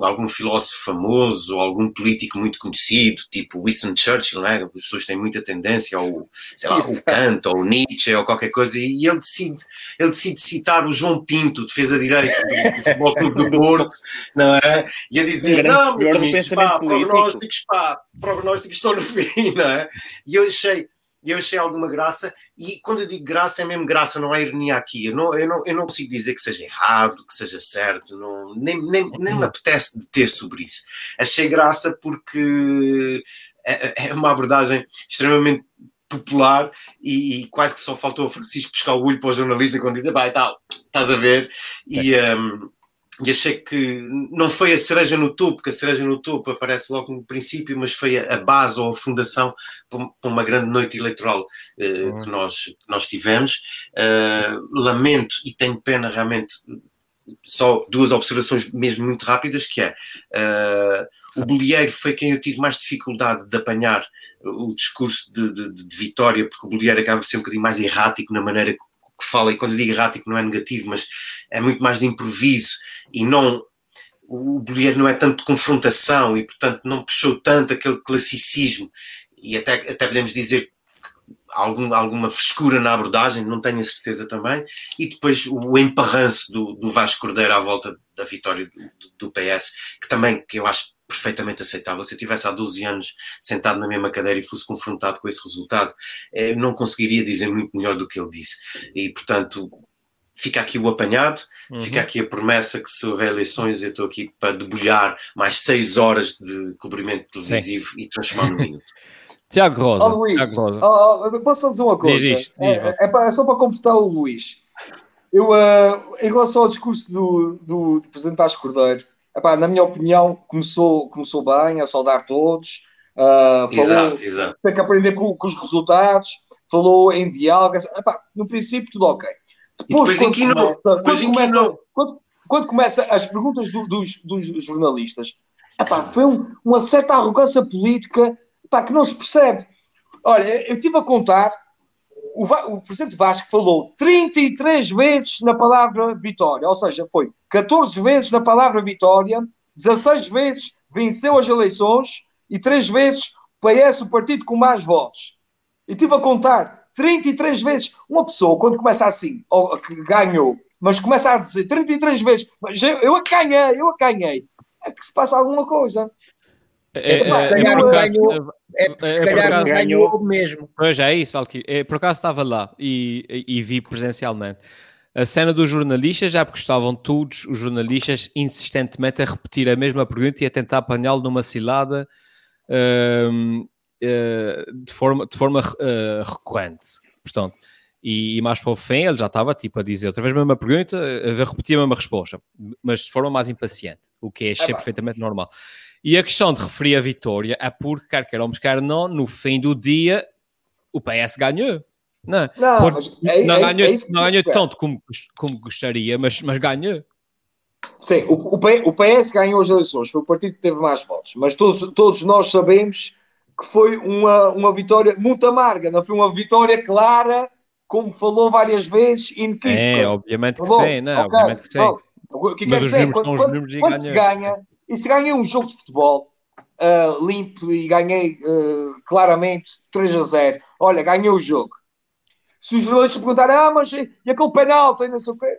algum filósofo famoso ou algum político muito conhecido, tipo Winston Churchill, né? as pessoas têm muita tendência ao, sei lá, o Kant ou Nietzsche ou qualquer coisa, e ele decide, ele decide citar o João Pinto, defesa direita do, do Futebol Clube do Porto, não é? E a dizer, não, meus amigos, pá, prognósticos, pá, prognósticos só no fim, não é? E eu achei, e eu achei alguma graça, e quando eu digo graça, é mesmo graça, não há ironia aqui. Eu não, eu não, eu não consigo dizer que seja errado, que seja certo, não, nem, nem, nem me apetece ter sobre isso. Achei graça porque é, é uma abordagem extremamente popular e, e, quase que só faltou o Francisco buscar o olho para o jornalista quando diz, vai tal, estás a ver? E, um, e achei que não foi a cereja no topo, porque a cereja no topo aparece logo no princípio, mas foi a, base ou a fundação para uma grande noite eleitoral uh, uhum. que, nós, que nós tivemos. Uh, lamento e tenho pena realmente só duas observações mesmo muito rápidas, que é uh, o Bolieiro foi quem eu tive mais dificuldade de apanhar o discurso de, de, de Vitória, porque o Bolieiro acaba ser um bocadinho mais errático na maneira que fala, e quando eu digo errático não é negativo, mas é muito mais de improviso e não o Bolieiro não é tanto de confrontação e portanto não puxou tanto aquele classicismo. E até, até podemos dizer algum, alguma frescura na abordagem, não tenho a certeza também, e depois o emparranço do, do Vasco Cordeiro à volta da vitória do, do, PS, que também que eu acho perfeitamente aceitável. Se eu tivesse há 12 anos sentado na mesma cadeira e fosse confrontado com esse resultado, eu eh, não conseguiria dizer muito melhor do que ele disse. E, portanto, fica aqui o apanhado, uhum. fica aqui a promessa que se houver eleições eu estou aqui para debulhar mais seis horas de cobrimento televisivo Sim. e transformar no minuto.
Tiago Rosa.
Oh, Luís,
Tiago Rosa.
Oh, posso só dizer uma coisa?
Diz isto, diz,
é, é, é, só para completar o Luís. Eu, uh, em relação ao discurso do, do, do Presidente Vasco Cordeiro, epá, na minha opinião, começou, começou bem, a saudar todos. Uh, falou,
exato, exato.
Tem que aprender com, com, os resultados, falou em diálogo. Epá, no princípio, tudo ok.
Depois, depois quando, começa,
quando, começa, quando, quando, começa as perguntas do, dos, dos, jornalistas, epá, foi um, uma certa arrogância política epá, que não se percebe. Olha, eu estive a contar, o, o presidente Vasco falou 33 vezes na palavra vitória, ou seja, foi 14 vezes na palavra vitória, 16 vezes venceu as eleições e 3 vezes PS, o partido com mais votos. E estive a contar 33 vezes. Uma pessoa, quando começa assim, ou que ganhou, mas começa a dizer 33 vezes, mas eu, eu a ganhei, eu a ganhei, é que se passa alguma coisa.
É, é, se é, calhar é, ganhou, é, é, se calhar ganhou mesmo. Pois é isso, Valkyrie. É, por acaso estava lá e, e, e, vi presencialmente. A cena dos jornalistas, já porque estavam todos os jornalistas insistentemente a repetir a mesma pergunta e a tentar apanhá-lo numa cilada um, uh, de forma, de forma uh, recorrente. Portanto, e, e, mais para o fim ele já estava tipo a dizer outra vez a mesma pergunta, a repetir a mesma resposta, mas de forma mais impaciente, o que é, é perfeitamente normal. E a questão de referir a vitória é porque, quer queiramos, quer não, no fim do dia o PS ganhou. Não,
não,
é, não é, ganhou, é não ganhou tanto como, como gostaria, mas, mas ganhou.
Sim, o, o, PS ganhou as eleições, foi o partido que teve mais votos, mas todos, todos nós sabemos que foi uma, uma vitória muito amarga, não foi uma vitória clara, como falou várias vezes, inequívoca.
É, obviamente que sim, não, okay. obviamente que sim. Bom,
o que Mas os dizer? números quando, são os números quando, e quando se ganha, e se ganha um jogo de futebol uh, limpo e ganhei uh, claramente 3 a 0, olha, ganhei o jogo. Se os jornalistas perguntarem, ah, mas e aquele penalti, não sei o quê,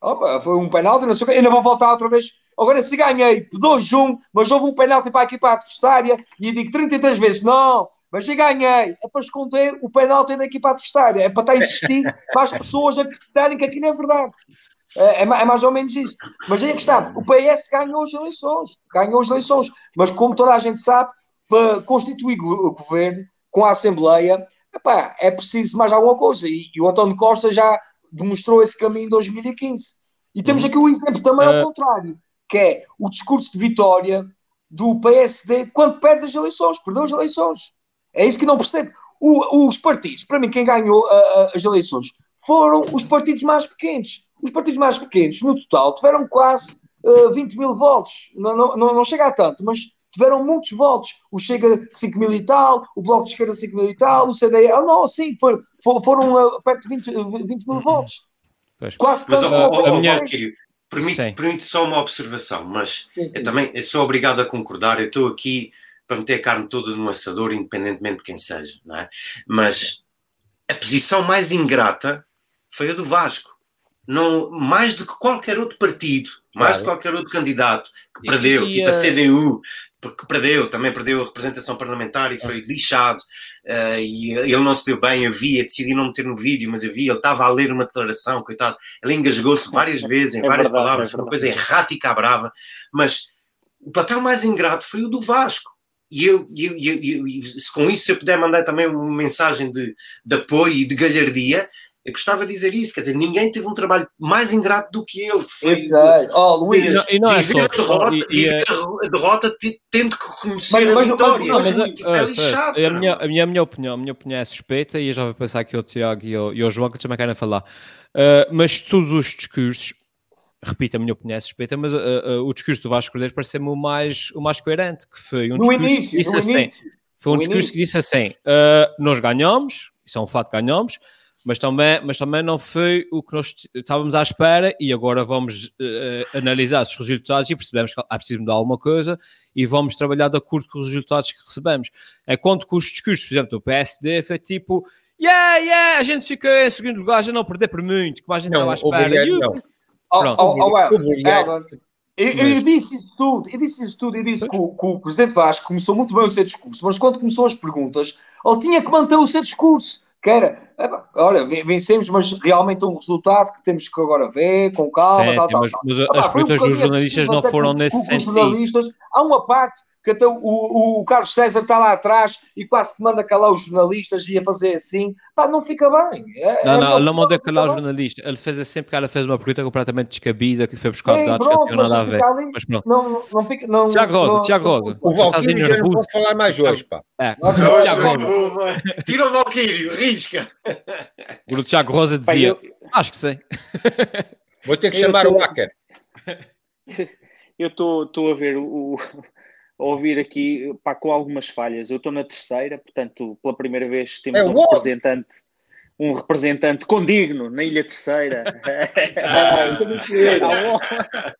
Opa, foi um penalti, não sei o quê, ainda vou voltar outra vez. Agora, se ganhei 2-1, mas houve um penalti para a equipa adversária e eu digo 33 vezes, não, mas eu ganhei. É para esconder o penalti da equipa adversária, é para estar a insistir para as pessoas acreditarem que aquilo não é verdade. É, é, é, mais ou menos isso. Mas aí é que está. O PS ganhou as eleições. Ganhou as eleições. Mas como toda a gente sabe, para constituir o governo com a Assembleia, epá, é preciso mais alguma coisa. E, e, o António Costa já demonstrou esse caminho em 2015. E temos aqui um exemplo também ao uh... contrário, que é o discurso de vitória do PSD quando perde as eleições, perdeu as eleições. É isso que não percebe. O, os partidos, para mim, quem ganhou as eleições foram os partidos mais pequenos. Os partidos mais pequenos, no total, tiveram quase uh, 20 mil votos. Não, não, não, chega a tanto, mas tiveram muitos votos. O Chega 5 mil e tal, o Bloco de Esquerda 5 mil e tal, o CDE. Ah, não, sim, for, for, foram uh, perto de 20, 20 mil votos.
Pois. Quase mas, tanto. Oh, oh, minha... permite, permite só uma observação, mas sim, sim. eu também eu sou obrigado a concordar. Eu estou aqui para meter a carne toda no assador, independentemente de quem seja, não é? Mas a posição mais ingrata foi a do Vasco. Não, mais do que qualquer outro partido, mais claro. do que qualquer outro candidato que perdeu, e, tipo a CDU, porque perdeu, também perdeu a representação parlamentar e foi lixado, uh, e ele não se deu bem, eu vi, eu decidi não meter no vídeo, mas eu vi, ele estava a ler uma declaração, coitado, ele engasgou-se várias vezes, em é várias verdade, palavras, é uma coisa errática, brava, mas o papel mais ingrato foi o do Vasco, e eu, eu, eu, eu, se com isso eu puder mandar também uma mensagem de, de apoio e de galhardia, eu gostava de dizer isso, quer dizer, ninguém teve um trabalho mais ingrato do que ele. Foi,
Exato. Oh, Luís,
e não, e não é só,
a derrota, e, e é... a derrota tendo que reconhecer mas, a vitória. Mas, não, mas, é, lixado,
a, minha, a, minha, a minha opinião, a minha opinião é suspeita e eu já vou pensar que o Tiago e o, e o João que também querem falar. Uh, mas todos os discursos, repito, a minha opinião é suspeita, mas uh, uh, o discurso do Vasco Cordeiro parece-me o mais, o mais coerente, que foi um
no
discurso
início,
que disse assim,
início.
foi um
no
discurso
início.
que disse assim, nós ganhamos, isso é um fato, ganhamos, mas também, mas também não foi o que nós estávamos à espera e agora vamos uh, analisar os resultados e percebemos que há preciso mudar alguma coisa e vamos trabalhar de acordo com os resultados que recebemos. Enquanto que os discursos, por exemplo, do PSD foi tipo yeah, yeah, a gente fica em segundo lugar, já não perder por muito, como a gente
não,
estava à espera.
E, não.
Pronto. Oh, oh, well, eu, eu, disse isso tudo, eu disse isso tudo, eu disse que o, que o Presidente Vasco começou muito bem o seu discurso, mas quando começou as perguntas, ele tinha que manter o seu discurso que era, olha, vencemos, mas realmente um resultado que temos que agora ver, com calma, tal, tal,
mas,
tal.
mas as perguntas dos jornalistas não foram nesse sentido. Jornalistas,
há uma parte que até o, o, o, Carlos César está lá atrás e quase que manda calar os jornalistas e a fazer assim, pá, não fica bem.
É, não, é não, ele não manda calar os jornalistas, ele fez assim porque ela fez uma pergunta completamente descabida que foi buscar dados pronto, que não tinham nada a ver.
Ali, mas pronto. Não, não fica, não,
Tiago Rosa,
não,
Tiago Rosa.
O Valkyrie já não pode falar mais hoje, pá.
É,
Tiago Rosa. Tira o Valkyrie, risca.
O Tiago Rosa dizia, acho que sei.
Vou ter que chamar o hacker.
Eu estou a ver o, ouvir aqui pá, com algumas falhas. Eu estou na terceira, portanto, pela primeira vez temos é um representante, um representante condigno na Ilha Terceira.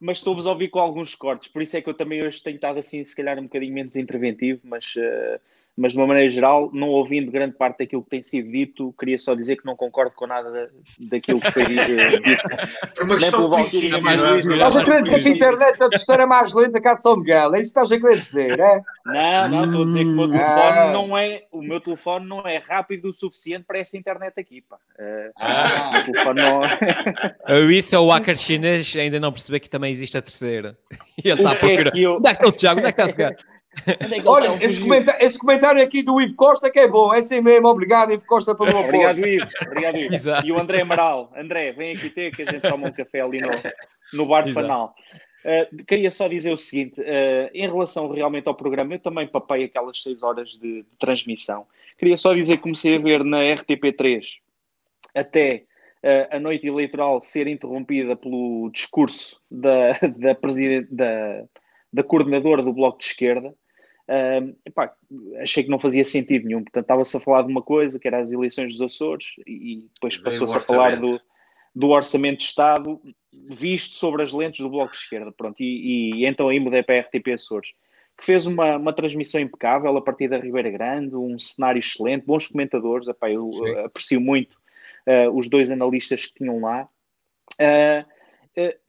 mas estou-vos a ouvir com alguns cortes, por isso é que eu também hoje tenho estado assim, se calhar um bocadinho menos interventivo, mas uh, mas de uma maneira geral, não ouvindo grande parte daquilo que tem sido dito, queria só dizer que não concordo com nada daquilo que foi dito.
Por uma questão de princípio,
Estás a querer dizer que a internet da terceira é mais lenta que a de São Miguel, é isso que estás a querer dizer, é?
Não, não, estou a dizer que o meu telefone ah. não é, o meu telefone não é rápido o suficiente para esta internet aqui, pá. Uh, ah. O telefone
não... Isso é o hacker chinês ainda não perceber que também existe a terceira. E ele está a é procurar. É. Onde é que está o Tiago? Onde é que está esse gajo?
É Olha, esse comentário, esse comentário, aqui do Ivo Costa que é bom, é assim mesmo, obrigado Ivo Costa pelo apoio.
Obrigado Ivo, obrigado Ivo. E o André Amaral, André, vem aqui ter que a gente toma um café ali no, no bar de Panal. Uh, queria só dizer o seguinte, uh, em relação realmente ao programa, eu também papei aquelas 6 horas de, de, transmissão. Queria só dizer que comecei a ver na RTP3 até uh, a noite eleitoral ser interrompida pelo discurso da, da, presidente, da, da coordenadora do Bloco de Esquerda, Uh, epá, achei que não fazia sentido nenhum. Portanto, estava-se a falar de uma coisa, que era as eleições dos Açores, e depois passou-se a falar do, do orçamento de Estado visto sobre as lentes do Bloco de Esquerda. Pronto, e, e então aí mudei para a RTP Açores, que fez uma, uma transmissão impecável a partir da Ribeira Grande, um cenário excelente, bons comentadores. Epá, eu Sim. aprecio muito uh, os dois analistas que tinham lá. Uh,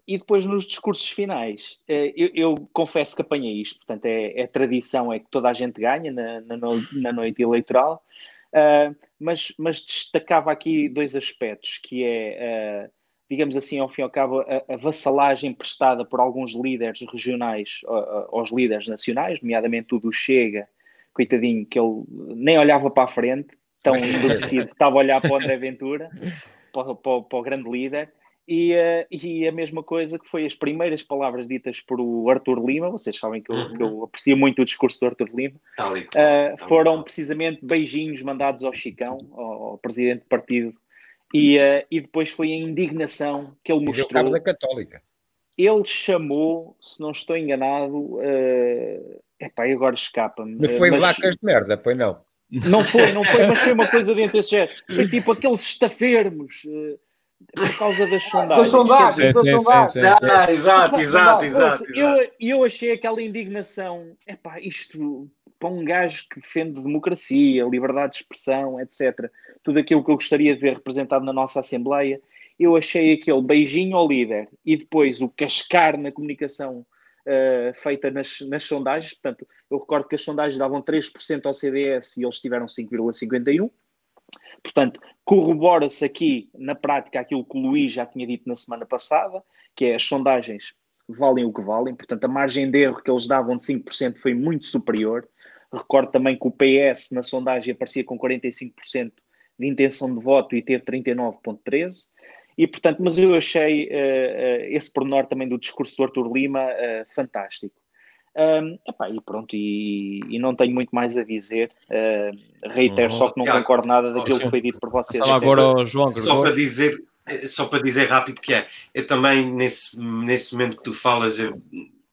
e depois nos discursos finais, eu, eu, confesso que apanhei isto, portanto, é, é, tradição, é que toda a gente ganha na, na, na noite eleitoral, mas, mas, destacava aqui dois aspectos, que é, digamos assim, ao fim e ao cabo, a, a vassalagem prestada por alguns líderes regionais aos líderes nacionais, nomeadamente o do Chega, coitadinho, que ele nem olhava para a frente, tão endurecido estava a olhar para o André Ventura, para, para, para o grande líder. E, uh, e, a mesma coisa que foi as primeiras palavras ditas por o Arthur Lima, vocês sabem que eu, uhum. que eu aprecio muito o discurso do Arthur Lima, uh, foram precisamente beijinhos mandados ao Chicão, ao, ao presidente do partido, e, uh, e depois foi a indignação que ele mostrou.
cabo da Católica.
Ele chamou, se não estou enganado, uh, epá, agora escapa-me.
Não foi mas... vacas de merda, pois não.
Não foi, não foi, mas foi uma coisa dentro desse género. Foi tipo aqueles estafermos. Uh, por causa das sondagens. Das
sondagens, das sondagens.
Ah, exato, exato, exato.
Eu, eu achei aquela indignação, epá, isto para um gajo que defende democracia, liberdade de expressão, etc., tudo aquilo que eu gostaria de ver representado na nossa Assembleia, eu achei aquele beijinho ao líder e depois o cascar na comunicação uh, feita nas, nas sondagens. Portanto, eu recordo que as sondagens davam 3% ao CDS e eles tiveram 5,51%. Portanto, corrobora-se aqui na prática aquilo que o Luís já tinha dito na semana passada, que é as sondagens valem o que valem, portanto, a margem de erro que eles davam de 5% foi muito superior. Recordo também que o PS na sondagem aparecia com 45% de intenção de voto e teve 39,13%. E, portanto, mas eu achei uh, uh, esse pormenor também do discurso do Arthur Lima uh, fantástico. Um, epá, e pronto, e, e, não tenho muito mais a dizer. reitero só que não concordo nada daquilo que foi dito por vocês.
Só agora, João,
só para dizer, só para dizer rápido que é, eu também nesse, nesse momento que tu falas, eu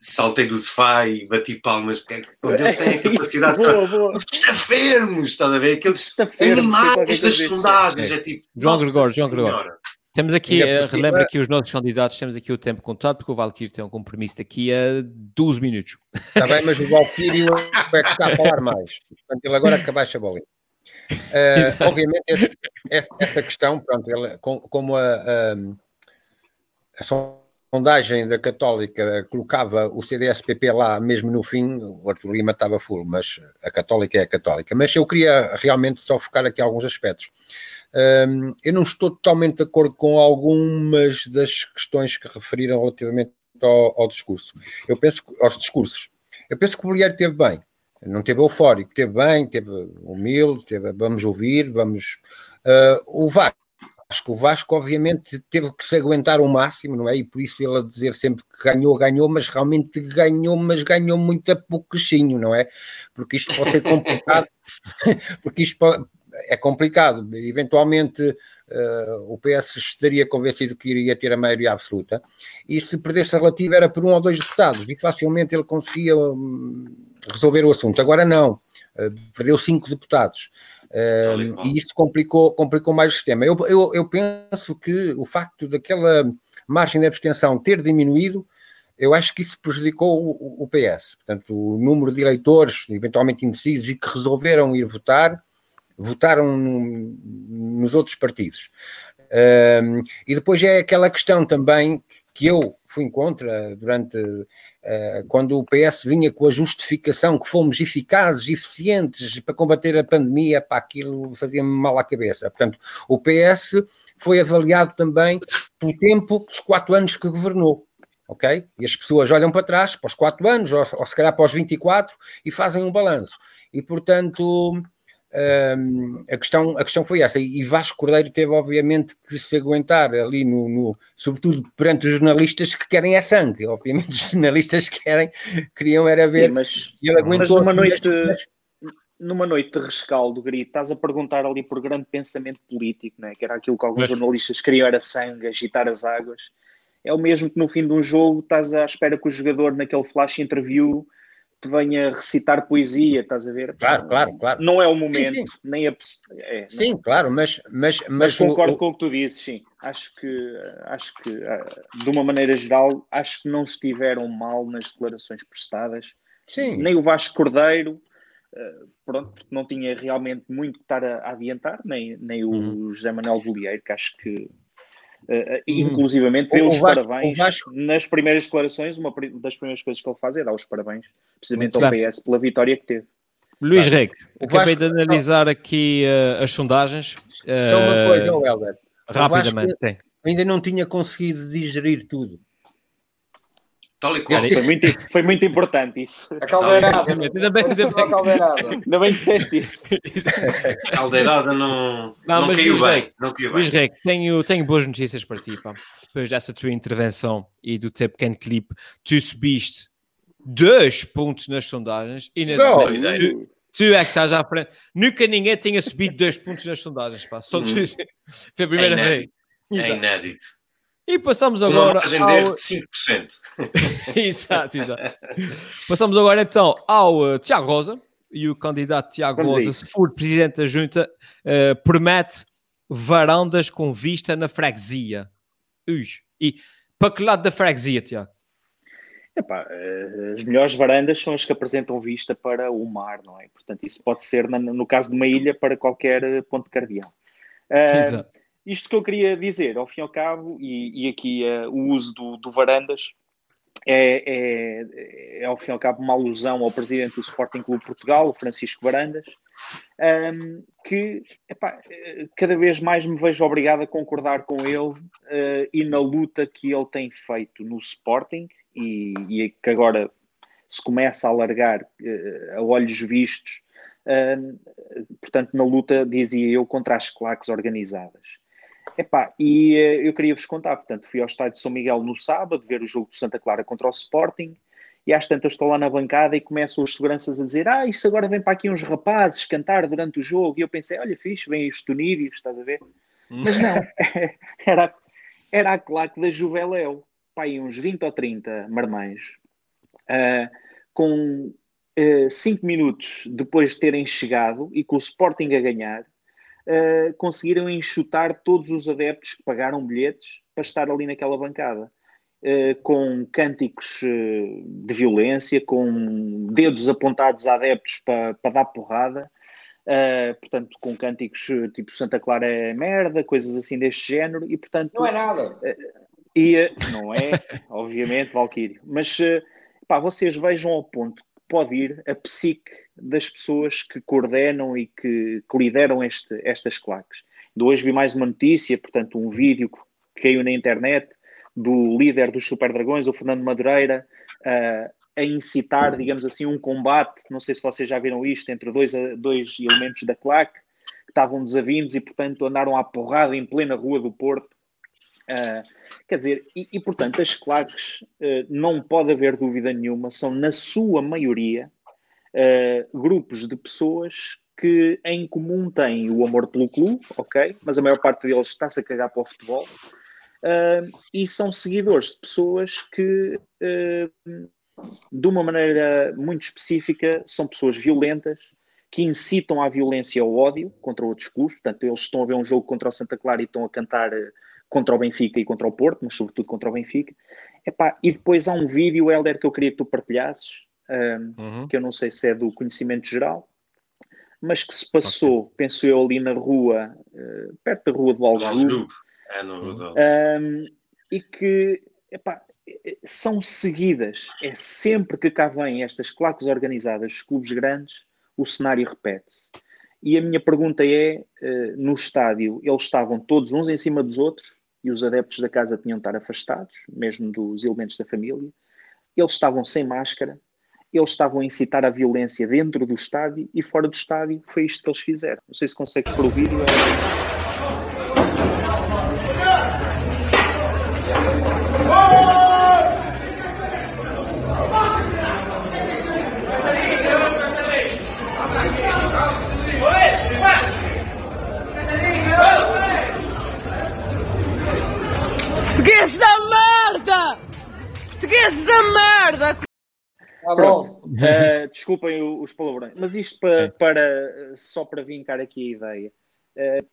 saltei do sofá e bati palmas, porque quando ele tem a capacidade boa, para boa. estafermos, estás a ver? Aqueles animais das sondagens, é tipo.
João Gregório, João Gregório. Temos aqui, uh, relembra aqui os nossos candidatos, temos aqui o tempo contado, porque o Valkyrie tem um compromisso daqui a 12 minutos.
Está bem, mas o Valkyrie é que está a falar mais. Portanto, ele agora acabaixa a bolinha. Uh, obviamente, essa questão, pronto, ele, como a, a, a sondagem da Católica colocava o CDS-PP lá mesmo no fim, o Arthur Lima estava full, mas a Católica é a Católica. Mas eu queria realmente só focar aqui alguns aspectos. Um, eu não estou totalmente de acordo com algumas das questões que referiram relativamente ao, ao discurso. Eu penso que, aos discursos. Eu penso que o Bolieiro teve bem, não teve eufórico, teve bem, teve humilde, teve, vamos ouvir, vamos. Uh, o Vasco, o Vasco, obviamente, teve que se aguentar o máximo, não é? E por isso ele a dizer sempre que ganhou, ganhou, mas realmente ganhou, mas ganhou muito a pouquinho, não é? Porque isto pode ser complicado, porque isto é complicado. Eventualmente uh, o PS estaria convencido que iria ter a maioria absoluta e se perdesse a relativa era por um ou dois deputados e facilmente ele conseguia um, resolver o assunto. Agora não, uh, perdeu cinco deputados. Uh, e isso complicou, complicou mais o sistema. Eu, eu, eu penso que o facto daquela margem de abstenção ter diminuído eu acho que isso prejudicou o, o, PS. Portanto, o número de eleitores, eventualmente indecisos, e que resolveram ir votar, votaram no, nos outros partidos. Um, e depois é aquela questão também que eu fui contra durante quando o PS vinha com a justificação que fomos eficazes, eficientes para combater a pandemia, para aquilo fazia-me mal à cabeça. Portanto, o PS foi avaliado também pelo tempo dos quatro anos que governou. Ok? E as pessoas olham para trás, para os quatro anos, ou, ou se calhar para os 24, e fazem um balanço. E, portanto, um, a, questão, a questão foi essa, e Vasco Cordeiro teve obviamente que se aguentar ali no, no, sobretudo perante os jornalistas que querem é sangue, obviamente os jornalistas querem, queriam era ver,
Sim, mas, ele aguentou mas numa noite, mas... numa noite de rescaldo, Grito, estás a perguntar ali por grande pensamento político, né? que era aquilo que alguns mas... jornalistas queriam era sangue, agitar as águas, é o mesmo que no fim de um jogo estás à espera que o jogador naquele flash interview te venha recitar poesia, estás a ver?
Claro, claro, claro.
Não é o momento, sim, sim. nem a.
É, sim, não. claro, mas. Mas, mas,
mas concordo o, com o que tu dizes, sim. Acho que, acho que, ah, de uma maneira geral, acho que não estiveram mal nas declarações prestadas.
Sim.
Nem o Vasco Cordeiro, ah, pronto, porque não tinha realmente muito que estar a, adiantar, nem, nem o uhum. José Manuel Bolieiro, que acho que Uh, inclusivamente, deu os Vasco, parabéns Vasco... nas primeiras declarações. Uma das primeiras coisas que ele faz é dar os parabéns, precisamente Muito ao PS, pela vitória que teve.
Luís claro. Reque, acabei Vasco... de analisar aqui uh, as sondagens.
Só uma coisa, uh, Helder.
Rapidamente, sim.
Ainda não tinha conseguido digerir tudo.
Tal e qual.
Foi muito, foi muito importante isso.
A caldeirada. Ainda bem, ainda bem,
caldeirada. ainda bem que disseste isso.
A caldeirada não, não, não caiu bem. Rei, não caiu Luís
Rei, tenho, tenho boas notícias para ti. Pá. Depois dessa tua intervenção e do teu pequeno clipe, tu subiste dois pontos nas sondagens. E nesse
Só,
tu, tu é que estás à frente. Nunca ninguém tinha subido dois pontos nas sondagens. Pá. Só tu, hum. foi a primeira
é
vez.
É inédito.
E passamos agora. Uma
margem de erro de 5%.
exato, exato. Passamos agora então ao uh, Tiago Rosa. E o candidato Tiago Vamos Rosa, se for presidente da junta, uh, promete varandas com vista na freguesia. Ui. E para que lado da freguesia, Tiago?
Epá, uh, as melhores varandas são as que apresentam vista para o mar, não é? Portanto, isso pode ser, no caso de uma ilha, para qualquer ponto cardeal. Uh, Exato isto que eu queria dizer, ao fim e ao cabo, e, e aqui uh, o uso do, do Varandas é, é, é, ao fim e ao cabo, uma alusão ao presidente do Sporting Clube Portugal, Francisco Varandas, um, que epá, cada vez mais me vejo obrigado a concordar com ele uh, e na luta que ele tem feito no Sporting e, e que agora se começa a alargar uh, a olhos vistos, uh, portanto, na luta, dizia eu, contra as claques organizadas. Epá, e uh, eu queria vos contar, portanto, fui ao estádio de São Miguel no sábado ver o jogo do Santa Clara contra o Sporting e às tantas estou lá na bancada e começam os seguranças a dizer ah, isso agora vem para aqui uns rapazes cantar durante o jogo e eu pensei, olha fixe, vem os tunídeos, estás a ver? Mas não, era, era a claque da Juveléu, pai, uns 20 ou 30 marmães, uh, com 5 uh, minutos depois de terem chegado e com o Sporting a ganhar, uh, conseguiram enxutar todos os adeptos que pagaram bilhetes para estar ali naquela bancada. Uh, com cânticos uh, de violência, com dedos apontados a adeptos para, para dar porrada, uh, portanto, com cânticos tipo Santa Clara é merda, coisas assim deste género, e portanto.
Não é nada!
e, não é, obviamente, Valkyrie, mas pá, vocês vejam ao ponto que pode ir a psique das pessoas que coordenam e que, que lideram este, estas claques. De hoje vi mais uma notícia, portanto, um vídeo que caiu na internet do líder dos Super Dragões, o Fernando Madureira, uh, a incitar, digamos assim, um combate. Não sei se vocês já viram isto, entre dois, dois elementos da claque que estavam desavindos e, portanto, andaram à porrada em plena rua do Porto. Uh, quer dizer, e, e, portanto, as claques, uh, não pode haver dúvida nenhuma, são, na sua maioria, uh, grupos de pessoas que em comum têm o amor pelo clube, ok? Mas a maior parte deles está-se a cagar para o futebol. Uh, e são seguidores de pessoas que, uh, de uma maneira muito específica, são pessoas violentas, que incitam à violência e ao ódio contra outros clubes. Portanto, eles estão a ver um jogo contra o Santa Clara e estão a cantar contra o Benfica e contra o Porto, mas sobretudo contra o Benfica. Epá, e depois há um vídeo, Helder, que eu queria que tu partilhasses, um, uhum. que eu não sei se é do conhecimento geral, mas que se passou, okay. penso eu, ali na rua, uh, perto da rua do Aljube.
É,
um, e que epá, são seguidas. É sempre que cá vêm estas claques organizadas, os clubes grandes, o cenário repete-se. E a minha pergunta é: uh, no estádio, eles estavam todos uns em cima dos outros e os adeptos da casa tinham de estar afastados, mesmo dos elementos da família. Eles estavam sem máscara, eles estavam a incitar a violência dentro do estádio e fora do estádio foi isto que eles fizeram. Não sei se consegues vídeo. É...
Portugueses da merda! Portugueses da merda!
Bom.
Uh, desculpem os palavrões, mas isto para, para, só para vincar aqui a ideia. Uh,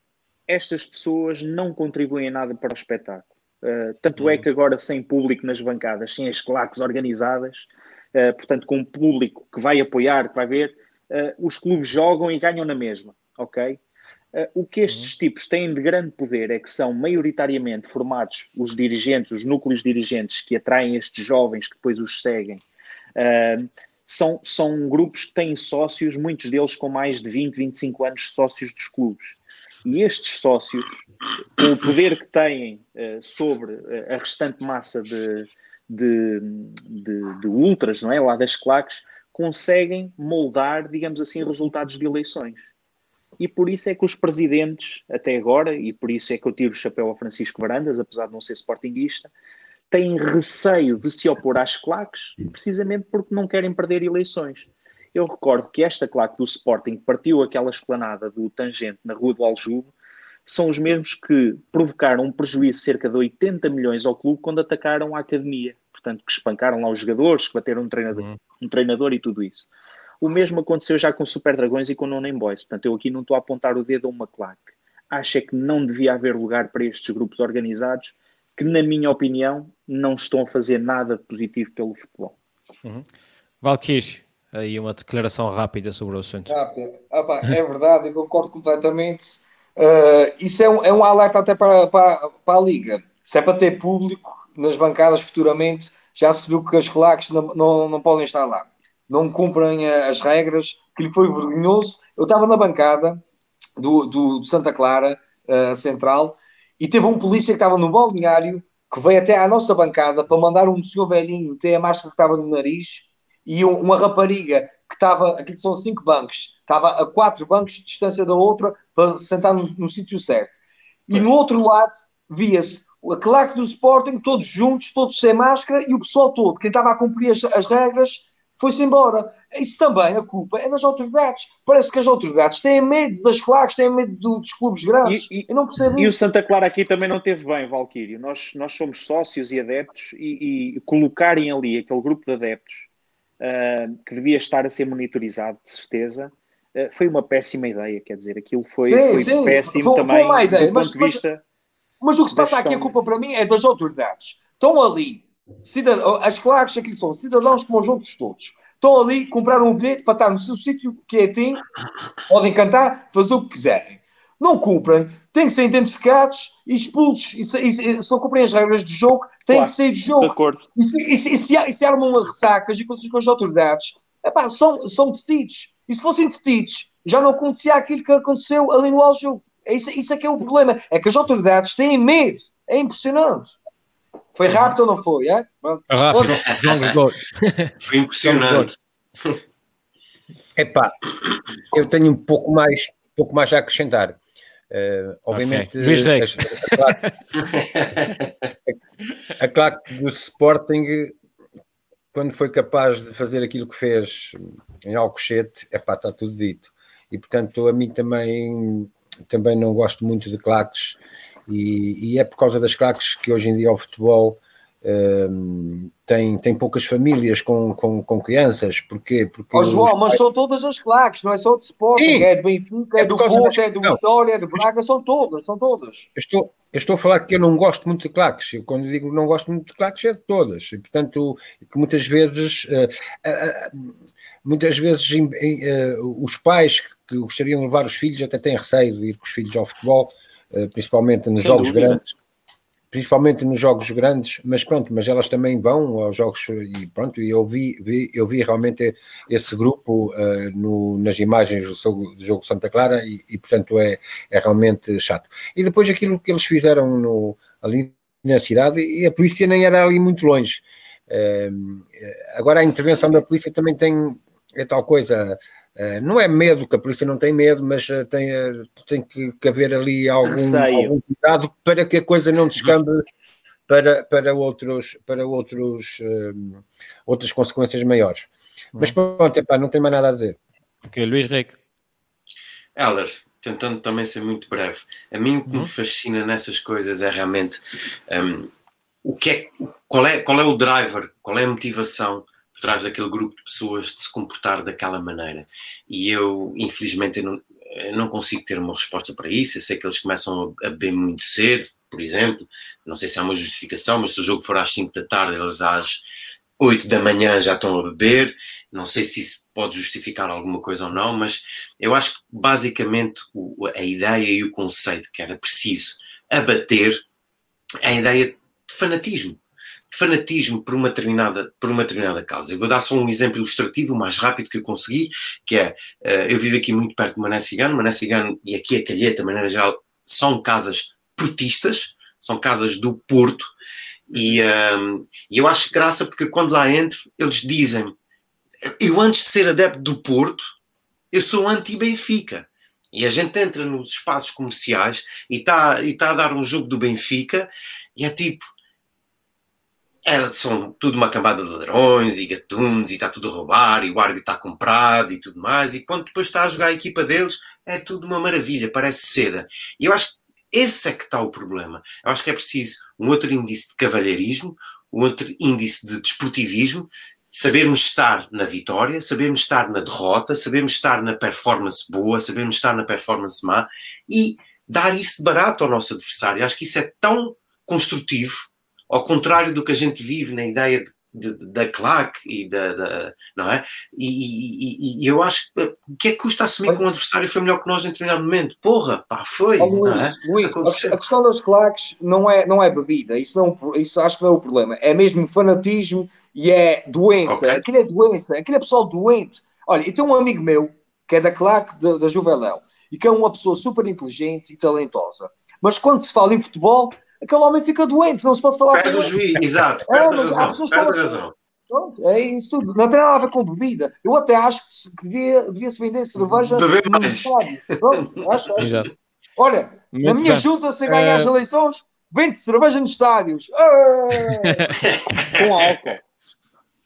estas pessoas não contribuem nada para o espetáculo. Uh, tanto é uhum. que agora, sem público nas bancadas, sem as claques organizadas, uh, portanto, com um público que vai apoiar, que vai ver, uh, os clubes jogam e ganham na mesma, ok? o que estes uhum. tipos têm de grande poder é que são maioritariamente formados os dirigentes, os núcleos dirigentes que atraem estes jovens que depois os seguem. São, são grupos que têm sócios, muitos deles com mais de 20, 25 anos sócios dos clubes. E estes sócios, com o poder que têm uh, sobre uh, a restante massa de, de, de, de, ultras, não é? Lá das claques, conseguem moldar, digamos assim, resultados de eleições. E por isso é que os presidentes, até agora, e por isso é que eu tiro o chapéu a Francisco Varandas, apesar de não ser sportinguista, têm receio de se opor às claques, precisamente porque não querem perder eleições. Eu recordo que esta claque do Sporting partiu aquela esplanada do Tangente na Rua do Aljube, são os mesmos que provocaram um prejuízo de cerca de 80 milhões ao clube quando atacaram a academia. Portanto, que espancaram lá os jogadores, que bateram um treinador, uhum. um treinador e tudo isso. O mesmo aconteceu já com Super Dragões e com No Name Boys. Portanto, eu aqui não estou a apontar o dedo a uma claque. Acho é que não devia haver lugar para estes grupos organizados que, na minha opinião, não estão a fazer nada de positivo pelo futebol.
Uhum. Valkyrie, aí uma declaração rápida sobre o assunto.
Ah, pá, é verdade, eu concordo completamente. Uh, isso é um, é um alerta até para, para, para, a Liga. Se é para ter público nas bancadas futuramente, já se viu que as claques não, não, não podem estar lá. Não cumprem as regras, que lhe foi vergonhoso. Eu estava na bancada do, do, do Santa Clara uh, Central e teve um polícia que estava no balneário que veio até à nossa bancada para mandar um senhor velhinho ter a máscara que estava no nariz e uma rapariga que estava, aqui são cinco bancos, estava a quatro bancos de distância da outra para sentar no, no sítio certo. E no outro lado via-se a claque do Sporting, todos juntos, todos sem máscara, e o pessoal todo, quem estava a cumprir as, as regras, foi-se embora. Isso também, a culpa é das autoridades. Parece que as autoridades têm medo das claques, têm medo do, dos clubes grandes. E, e, Eu não percebo
E
isso.
o Santa Clara aqui também não teve bem, Valquírio. Nós, nós somos sócios e adeptos, e, e colocarem ali aquele grupo de adeptos uh, que devia estar a ser monitorizado, de certeza, uh, foi uma péssima ideia. Quer dizer, aquilo foi, sim, foi sim. péssimo foi, também foi ideia, do mas, ponto de vista.
Mas, mas o que se passa aqui, a culpa para mim é das autoridades. Estão ali, cidadão, as claques aqui são cidadãos como os outros todos. Estão ali, compraram um bilhete para estar no seu sítio quietinho, podem cantar, fazer o que quiserem. Não cumprem, têm que ser identificados e expulsos. E se, e se, não cumprem as regras de jogo, têm claro, que sair de jogo. De acordo. E se, e, se, e se, e se armam ressacas e com as autoridades, epá, são, são detidos. E se fossem detidos, já não acontecia aquilo que aconteceu ali no Aljo. É isso, isso é que é o problema. É que as autoridades têm medo. É impressionante. Foi rápido ou não foi? É?
Rápido, João Gregório.
Foi impressionante.
Epá, eu tenho um pouco mais, um pouco mais a acrescentar. Uh, obviamente, okay. a, claque, a claque do Sporting, quando foi capaz de fazer aquilo que fez em Alcochete, epá, está tudo dito. E portanto, a mim também, também não gosto muito de claques, e, e é por causa das claques que hoje em dia o futebol um, tem, tem poucas famílias com, com, com crianças, porquê?
Porque oh, João, mas são todas as claques, não é só de Sporting, Sim, é de Benfica, é, é do Porto, das... é do não. Vitória, é do Braga, são todas, são todas.
Eu estou, eu estou a falar que eu não gosto muito de claques, eu, quando digo não gosto muito de claques é de todas, e portanto, que muitas vezes, uh, uh, uh, muitas vezes os pais que gostariam de levar os filhos até têm receio de ir com os filhos ao futebol, principalmente nos Sem jogos dúvida. grandes principalmente nos jogos grandes, mas pronto, mas elas também vão aos jogos e pronto, e eu vi, vi eu vi realmente esse grupo uh, no, nas imagens do, seu, do jogo Santa Clara e, e, portanto é, é realmente chato. E depois aquilo que eles fizeram no, ali na cidade, e a polícia nem era ali muito longe. Uh, agora a intervenção da polícia também tem é tal coisa, não é medo, que a polícia não tem medo, mas uh, tem, uh, tem que, que, haver ali algum, algum, cuidado para que a coisa não descambe para, para, outros, para outros, outras consequências maiores. Mas uhum. pronto, epá, não tem mais nada a dizer.
Ok, Luís Rico.
Helder, tentando também ser muito breve, a mim o que uhum. me fascina nessas coisas é realmente um, o que é, qual, é, qual é o driver, qual é a motivação por trás daquele grupo de pessoas de se comportar daquela maneira. E eu, infelizmente, eu não, eu não consigo ter uma resposta para isso. Eu sei que eles começam a beber muito cedo, por exemplo. Não sei se há uma justificação, mas se o jogo for às 5 da tarde, eles às 8 da manhã já estão a beber. Não sei se isso pode justificar alguma coisa ou não, mas eu acho que basicamente a ideia e o conceito que era preciso abater é a ideia de fanatismo fanatismo por uma determinada, por uma determinada causa. Eu vou dar só um exemplo ilustrativo, o mais rápido que eu consegui, que é, uh, eu vivo aqui muito perto de Mané Cigano, Mané Cigano e aqui a Calheta, de maneira geral, são casas portistas, são casas do Porto, e, um, ehm, e eu acho graça porque quando lá entro, eles dizem eu antes de ser adepto do Porto, eu sou anti-Benfica. E a gente entra nos espaços comerciais e está e tá a dar um jogo do Benfica e é tipo, é, são tudo uma cambada de ladrões e gatunos e está tudo a roubar e o árbitro está comprado e tudo mais. E quando depois está a jogar a equipa deles, é tudo uma maravilha, parece seda. E eu acho que esse é que está o problema. Eu acho que é preciso um outro índice de cavalheirismo, um outro índice de desportivismo, sabermos estar na vitória, sabermos estar na derrota, sabermos estar na performance boa, sabermos estar na performance má e dar isso de barato ao nosso adversário. Acho que isso é tão construtivo ao contrário do que a gente vive na ideia de, de, da claque e da, da, não é? E, e, e, eu acho que o que é que custa assumir que um adversário foi melhor que nós em determinado momento? Porra, pá, foi. Oh, Luís, é?
Luís, a, a, questão das claques não é, não é bebida, isso, não, isso acho que não é o problema, é mesmo fanatismo e é doença. Okay. Aquilo é doença, aquilo é pessoal doente. Olha, eu tenho um amigo meu que é da claque da, da Juveléu e que é uma pessoa super inteligente e talentosa. Mas quando se fala em futebol, aquele homem fica doente, não se pode falar.
Perde o juiz, exato, é, perde é, razão, perde razão.
Pronto, é isso tudo. Não tem nada a ver com bebida. Eu até acho que devia, devia se vender cerveja
Beber mais.
Pronto, acho, acho. Olha, Muito na minha bem. junta, se ganhar as eleições, vende cerveja nos estádios. com álcool.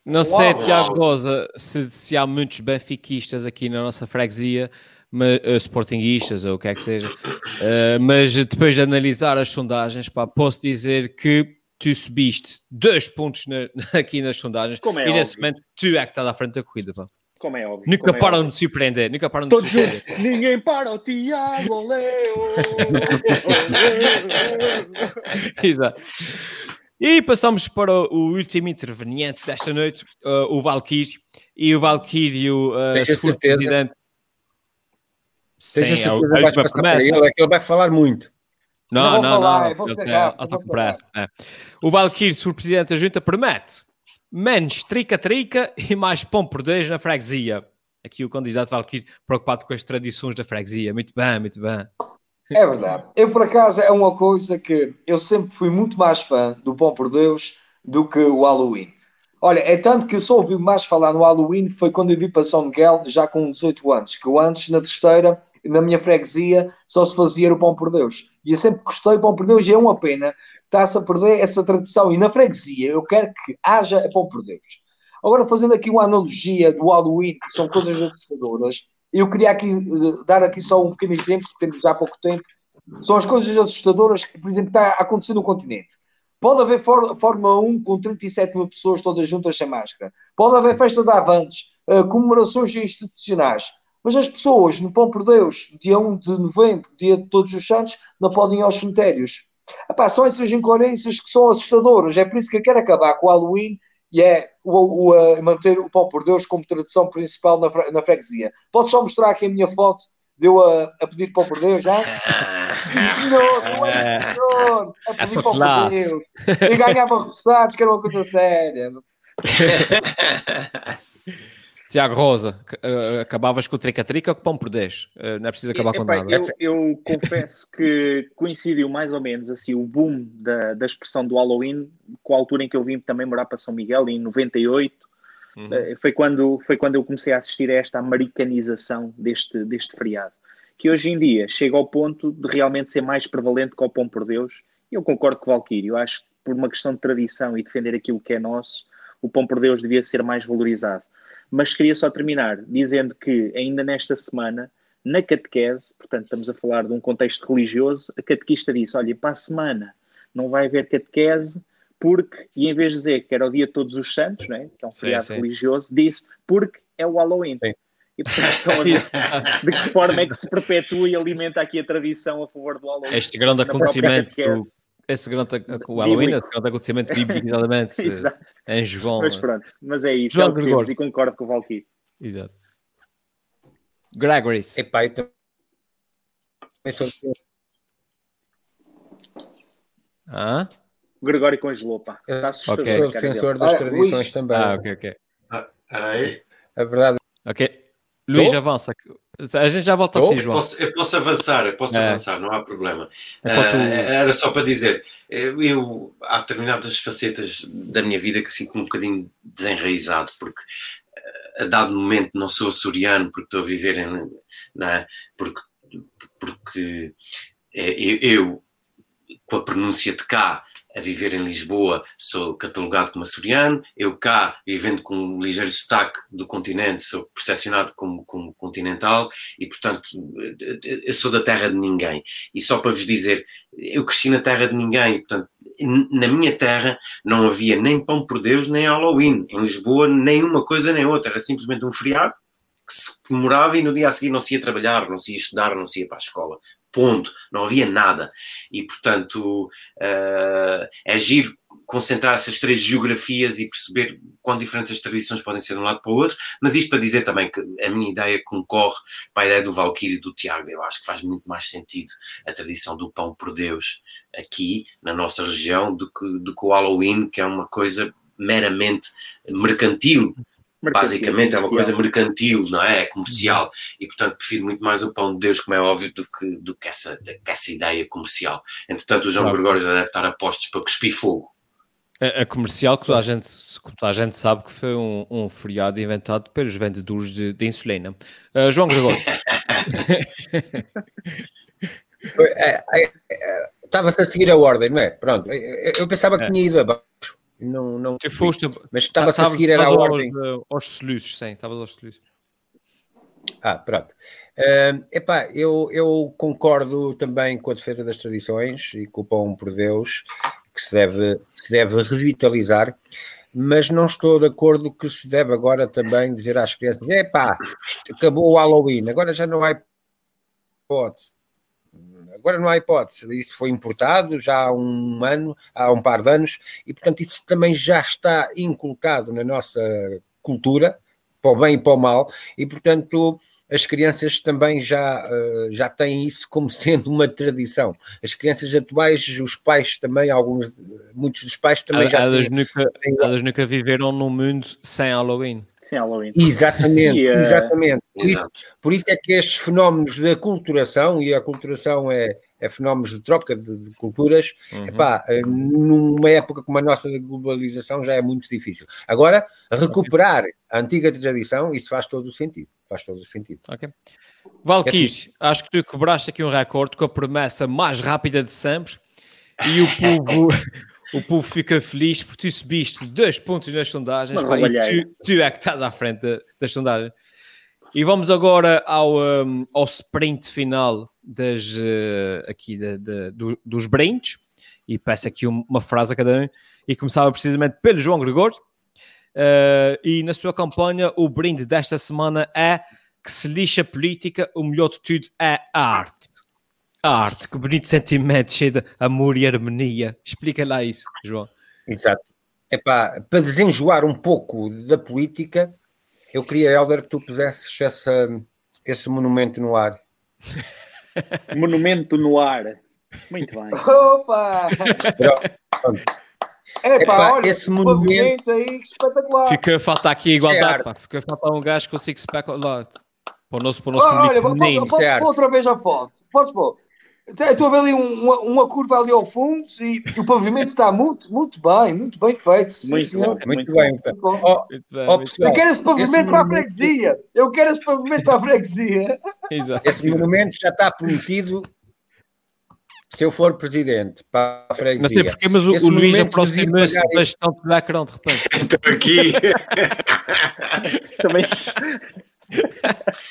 Não sei, Tiago Rosa, se, se há muitos benfiquistas aqui na nossa freguesia, mas, uh, sportinguistas ou o que é que seja, uh, mas depois de analisar as sondagens, pá, posso dizer que tu subiste dois pontos na, aqui nas sondagens
Como é
e nesse momento tu é que estás à frente da corrida. Pá.
Como é óbvio.
Nunca
é
param
óbvio.
de surpreender, nunca param
Todos
de surpreender.
juntos. Ninguém para o Tiago Leo.
Exato. E passamos para o último interveniente desta noite, uh, o Valkyrie. E o Valkyrie, uh,
se for presidente, Sim, Tens a certeza que vais passar para ele, é que ele vai falar muito.
Não, não, não. não. É. O Valkyrie, se for presidente da junta, promete menos trica-trica e mais pão por dois na freguesia. Aqui o candidato Valkyrie preocupado com as tradições da freguesia. Muito bem, muito bem.
É verdade. Eu, por acaso, é uma coisa que eu sempre fui muito mais fã do Pão por Deus do que o Halloween. Olha, é tanto que eu só ouvi mais falar no Halloween foi quando eu vi para São Miguel já com 18 anos, que eu antes, na terceira, na minha freguesia só se fazia o pão por Deus. E eu sempre gostei do pão por Deus e é uma pena está-se a perder essa tradição. E na freguesia eu quero que haja pão por Deus. Agora, fazendo aqui uma analogia do Halloween, que são coisas assustadoras, eu queria aqui eh, dar aqui só um pequeno exemplo, que temos já há pouco tempo. São as coisas assustadoras que, por exemplo, está a acontecer no continente. Pode haver Fórmula 1 com 37 mil pessoas todas juntas sem máscara. Pode haver festa de avantes, uh, comemorações institucionais. Mas as pessoas, no Pão por Deus, dia 1 de novembro, dia de Todos os Santos, não podem ir aos cemitérios. Epá, são essas incoerências que são assustadoras. É por isso que eu quero acabar com o Halloween e é o, o, manter o Pão por Deus como tradição principal na, na freguesia. Podes só mostrar aqui a minha foto deu a, a pedir pão por Deus, já? não, não é senhor, a pedir Essa pão classe. por Deus. E ganhava roçados, que era uma coisa séria.
Tiago Rosa, uh, acabavas com o trica-trica ou com pão por 10? Uh, eh, não é preciso acabar com nada.
Eu, eu confesso que coincidiu mais ou menos assim o boom da, da expressão do Halloween com a altura em que eu vim também morar para São Miguel, em 98. Uhum. Uh, foi, quando, foi quando eu comecei a assistir a esta americanização deste, deste feriado. Que hoje em dia chega ao ponto de realmente ser mais prevalente que o pão por Deus. Eu concordo com o. Eu acho que por uma questão de tradição e defender aquilo que é nosso, o pão por Deus devia ser mais valorizado mas queria só terminar dizendo que ainda nesta semana, na catequese, portanto estamos a falar de um contexto religioso, a catequista disse, olha, para a semana não vai haver catequese porque, e em vez de dizer que era o dia de todos os santos, né, que é um feriado sim, sim. religioso, disse porque é o Halloween. Sim. E portanto, estão a ver de que forma é que se perpetua e alimenta aqui a tradição a favor do Halloween.
Este grande acontecimento, esse grande o Halloween, esse grande acontecimento bíblico, exatamente, em João.
Mas pronto, mas é isso, João é o e concordo com o Valkyrie.
Exato. Gregory.
Epá, eu também sou...
Ah?
O Gregório congelou, pá. Está
assustador. Okay. Sou defensor das tradições também.
Ah, ok, ok.
Ah, aí.
A verdade.
Ok. Luís, Tô? avança. A gente já volta a ti, João.
Eu posso, eu posso avançar, eu posso é. avançar, não há problema. É uh, era só para dizer, eu, eu, há determinadas facetas da minha vida que sinto-me um bocadinho desenraizado, porque uh, a dado momento não sou açoriano, porque estou a viver em. Não é? Porque, porque é, eu, eu, com a pronúncia de cá, a viver em Lisboa, sou catalogado como açoriano, eu cá, vivendo com um ligeiro sotaque do continente, sou percepcionado como, como continental e, portanto, eu sou da terra de ninguém. E só para vos dizer, eu cresci na terra de ninguém, portanto, na minha terra não havia nem pão por Deus, nem Halloween. Em Lisboa, nem uma coisa nem outra, era simplesmente um feriado que se comemorava e no dia a seguir não se ia trabalhar, não se ia estudar, não se ia para a escola ponto, não havia nada. E, portanto, uh, é concentrar essas três geografias e perceber quão diferentes as tradições podem ser de um lado para o outro, mas isto para dizer também que a minha ideia concorre para a ideia do Valkyrie e do Tiago. Eu acho que faz muito mais sentido a tradição do pão por Deus aqui, na nossa região, do que, do que o Halloween, que é uma coisa meramente mercantil basicamente é uma coisa mercantil, não é? É comercial. Uhum. E, portanto, prefiro muito mais o pão de Deus, como é óbvio, do que, do que, essa, que essa ideia comercial. Entretanto, o João claro. Gregório já deve estar a postos para cuspir fogo.
A, a, comercial, que toda a gente, toda a gente sabe que foi um, um feriado inventado pelos vendedores de, de insulina. Uh, João Gregório.
É, é, é, estava-se a seguir a ordem, não é? Pronto, eu pensava que tinha ido abaixo. Não, não
tu foste,
mas estava-se a seguir era a ordem.
Aos, aos soluços, sim, estavas aos soluços.
Ah, pronto. Uh, epá, eu, eu concordo também com a defesa das tradições e com o pão por Deus, que se deve, se deve revitalizar, mas não estou de acordo que se deve agora também dizer às crianças: epá, acabou o Halloween, agora já não há hipótese. Agora não há hipótese, isso foi importado já há um ano, há um par de anos, e portanto isso também já está inculcado na nossa cultura, para o bem e para o mal, e portanto as crianças também já, uh, já têm isso como sendo uma tradição. As crianças atuais, os pais também, alguns, muitos dos pais também já
elas têm, nunca, elas nunca viveram num mundo sem Halloween.
Sem Halloween.
Exatamente, e, uh, exatamente. Por isso, por isso, é que estes fenómenos da culturação, e a culturação é, é fenómenos de troca de, de culturas, uhum. epá, numa época como a nossa da globalização já é muito difícil. Agora, recuperar a antiga tradição, isso faz todo o sentido. Faz todo o sentido.
Ok. Valkyrie, é acho que tu quebraste aqui um recorde com a promessa mais rápida de sempre e o povo o povo fica feliz porque tu subiste dois pontos nas sondagens pá, e tu, tu, é que estás à frente das sondagens. E vamos agora ao, um, ao sprint final das, uh, aqui de, de, do, dos brindes e peço aqui uma frase a cada um e começava precisamente pelo João Gregor uh, e na sua campanha o brinde desta semana é que se lixa a política, o melhor de tudo é a arte. A arte, que bonito sentimento, cheio de amor e harmonia. Explica lá isso, João.
Exato. Epá, para desenjoar um pouco da política, eu queria, Helder, que tu pusesses essa, esse monumento no ar.
monumento no ar. Muito bem.
Opa! É pá, olha,
esse monumento
aí, que espetacular.
Fica a faltar aqui a igualdade, é pá. Fica a faltar um gajo que consiga se para o nosso, para o nosso olha, público
Pode pôr outra vez a foto. Podes pôr. Estou a ver ali uma, uma, curva ali ao fundo e, o pavimento está muito, muito bem, muito bem feito.
Muito, sim, bom, muito, muito, bem. Muito bem. Oh,
oh, pessoal, eu quero esse pavimento esse para a freguesia. Eu quero esse pavimento para a freguesia.
Exato. Esse monumento já está prometido se eu for presidente para a freguesia.
Não sei porquê, mas o, o Luís aproxima-se da gestão de Lacrão de repente.
Estou aqui. Também.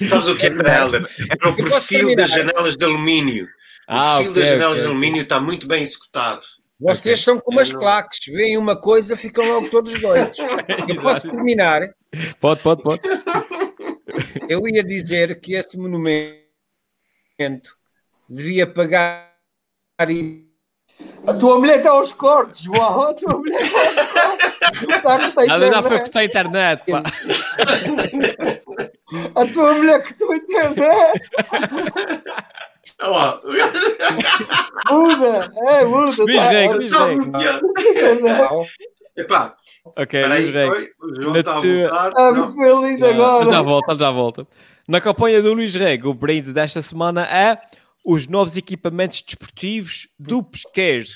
Sabes o que é, Helder? Era o perfil das janelas de alumínio. Ah, o fio okay, das janelas okay. de alumínio está muito bem executado.
Vocês okay. são como as claques, veem uma coisa, ficam logo todos doidos. Eu posso terminar?
Pode, pode, pode.
Eu ia dizer que esse monumento devia pagar.
A tua mulher está aos cortes, João. A tua mulher está aos cortes.
Ela não foi cortar a internet, pá.
A tua mulher que tu internet.
Olha
Muda, é, muda.
Luís
tá,
Rego, Luís Rego.
Epá,
Ok, Luís Rego.
o João está a voltar.
Ah,
Não.
lindo agora.
Já volta, já volta. Na campanha do Luís Rego, o brinde desta semana é os novos equipamentos desportivos do pesqueiro.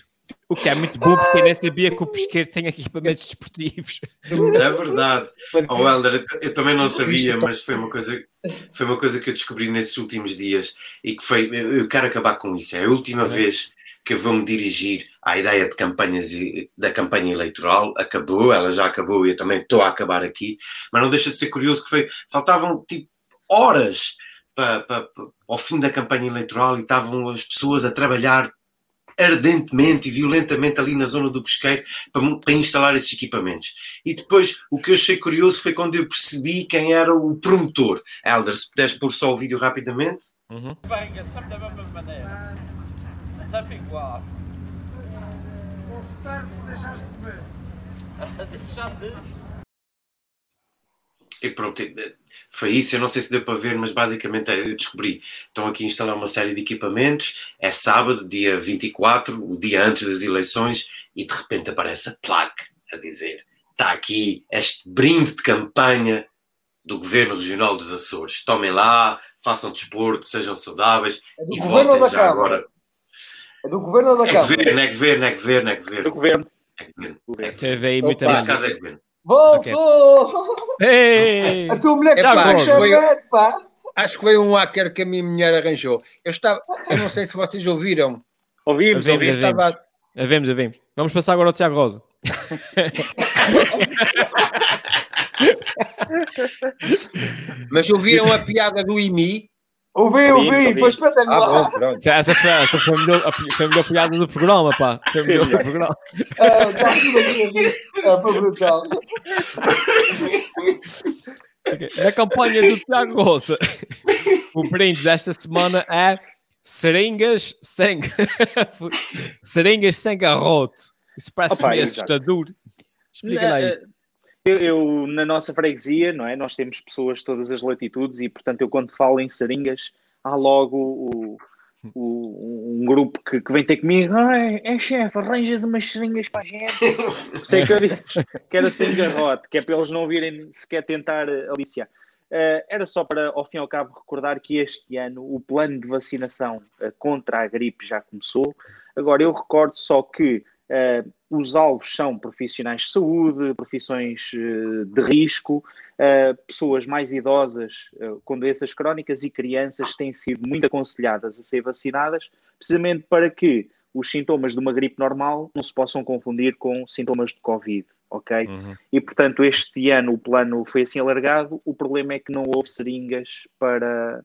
O que é muito bom, porque eu nem sabia que o pesqueiro tem equipamentos desportivos.
É verdade. Oh, Helder, eu- também não sabia, mas foi uma coisa, foi uma coisa que eu descobri nesses últimos dias e que foi. Eu quero acabar com isso. É a última vez que eu vou me dirigir à ideia de campanhas e da campanha eleitoral. Acabou, ela já acabou e eu também estou a acabar aqui, mas não deixa de ser curioso que foi. Faltavam tipo horas para, para- para- ao fim da campanha eleitoral e estavam as pessoas a trabalhar ardentemente e violentamente ali na zona do pesqueiro para, para instalar esses equipamentos. E depois, o que eu achei curioso foi quando eu percebi quem era o promotor. Helder, se puderes pôr só o vídeo rapidamente.
Venga, sempre da mesma maneira. Sempre igual. deixaste de ver. Deixar de.
E pronto, eh, foi isso. Eu não sei se deu para ver, mas basicamente eh, eu descobri. Estão aqui a instalar uma série de equipamentos. É sábado, dia 24, o dia antes das eleições, e de repente aparece a placa a dizer: está aqui este brinde de campanha do Governo Regional dos Açores. Tomem lá, façam desporto, sejam saudáveis
É do
e
governo ou
votem
da
já
Câmara?
agora.
É do governo ou da
É
Câmara?
governo, é governo, é governo, é governo.
Do governo.
É governo.
Teve aí muita
Nesse
merda.
caso é governo.
Voltou!
Ei!
A tua mulher que
Epá,
está
acho, que foi,
pá.
acho que foi um hacker que a minha mulher arranjou. Eu estava, eu não sei se vocês ouviram.
Ouvimos,
Havemos,
Eu estava,
havemos, havemos. Vamos passar agora ao Tiago Rosa.
mas ouviram a piada do IMI?
Ouvi, ouvi, foi espetacular.
Ah, bom.
Essa foi, essa foi, a, melhor, a, foi a melhor piada do programa, pá. Foi a melhor do programa.
Está tudo aqui, aqui. Ah, foi brutal.
Na campanha do Tiago Rosa, o brinde desta semana é seringas sem, seringas sem garrote. Isso parece
Opa,
meio assustador. Explica lá isso.
Eu, eu, na nossa freguesia, não é? Nós temos pessoas de todas as latitudes e, portanto, eu quando falo em seringas, há logo o, o- um grupo que, que vem ter comigo. Ah, é, é chefe, arranjas umas seringas para a gente. Sei que eu disse que era sem garrote, que é para eles não virem sequer tentar aliciar. Eh, era só para, ao fim e ao cabo, recordar que este ano o plano de vacinação eh, contra a gripe já começou. Agora, eu recordo só que eh, os alvos são profissionais de saúde, profissões eh, de risco, eh, pessoas mais idosas eh, com doenças crónicas e crianças têm sido muito aconselhadas a ser vacinadas, precisamente para que os sintomas de uma gripe normal não se possam confundir com sintomas de Covid, ok? E, portanto, este ano o plano foi assim alargado. O problema é que não houve seringas para,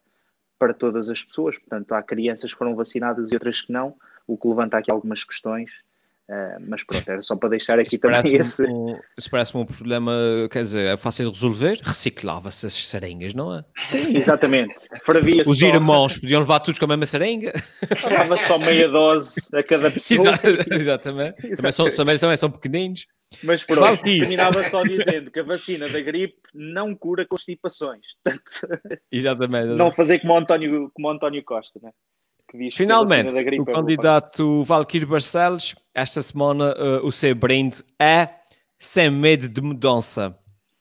para todas as pessoas. Portanto, há crianças que foram vacinadas e outras que não, o que levanta aqui algumas questões. Ah, mas pronto, era só para deixar aqui também esse.
um, isso parece-me um problema, quer dizer, é fácil de resolver. Reciclava-se as seringas, não é?
Sim, exatamente.
Os
só,
irmãos podiam levar todos com a mesma seringa.
dava só meia dose a cada pessoa.
Exa- Exatamente. Também são, também são, são pequeninos.
Mas pronto, terminava só dizendo que a vacina da gripe não cura constipações. Portanto,
Exatamente.
não fazer como o António, como o António Costa, né? Que diz que
Finalmente,
da gripe
o
é
candidato Valquírio Barcelos, esta semana eh, o seu brinde é sem medo de mudança.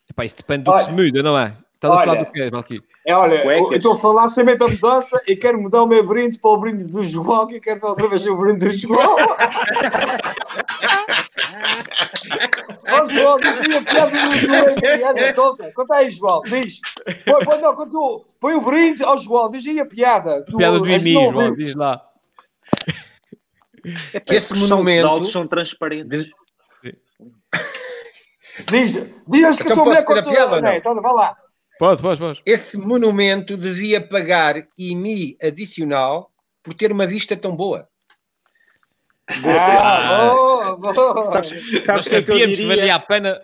Epá, isso depende do que
Olha,
se muda, não é? Estás a falar
olha,
do quê, Valquírio?
É, olha,
Cuecas.
eu estou a falar sem medo da mudança e quero mudar o meu brinde para o brinde do João, que eu quero outra vez o brinde do João. Ó João, diz aí a piada do João, piada toda. Conta aí, João, diz. Põe, põe, não, quando tu- põe o brinde ao João, diz aí a piada. Tu-
Piada do Imi, João, diz lá.
É
Que esse
os
monumento-
saltos são transparentes.
Diz, diz que
Então
a tua mulher
posso ter a
contou-
piada não?
Então, vai lá.
Pode, pode, pode.
Esse monumento devia pagar IMI adicional por ter uma vista tão boa.
Ah,
sabes, sabes que é que eu diria?
que valia a pena.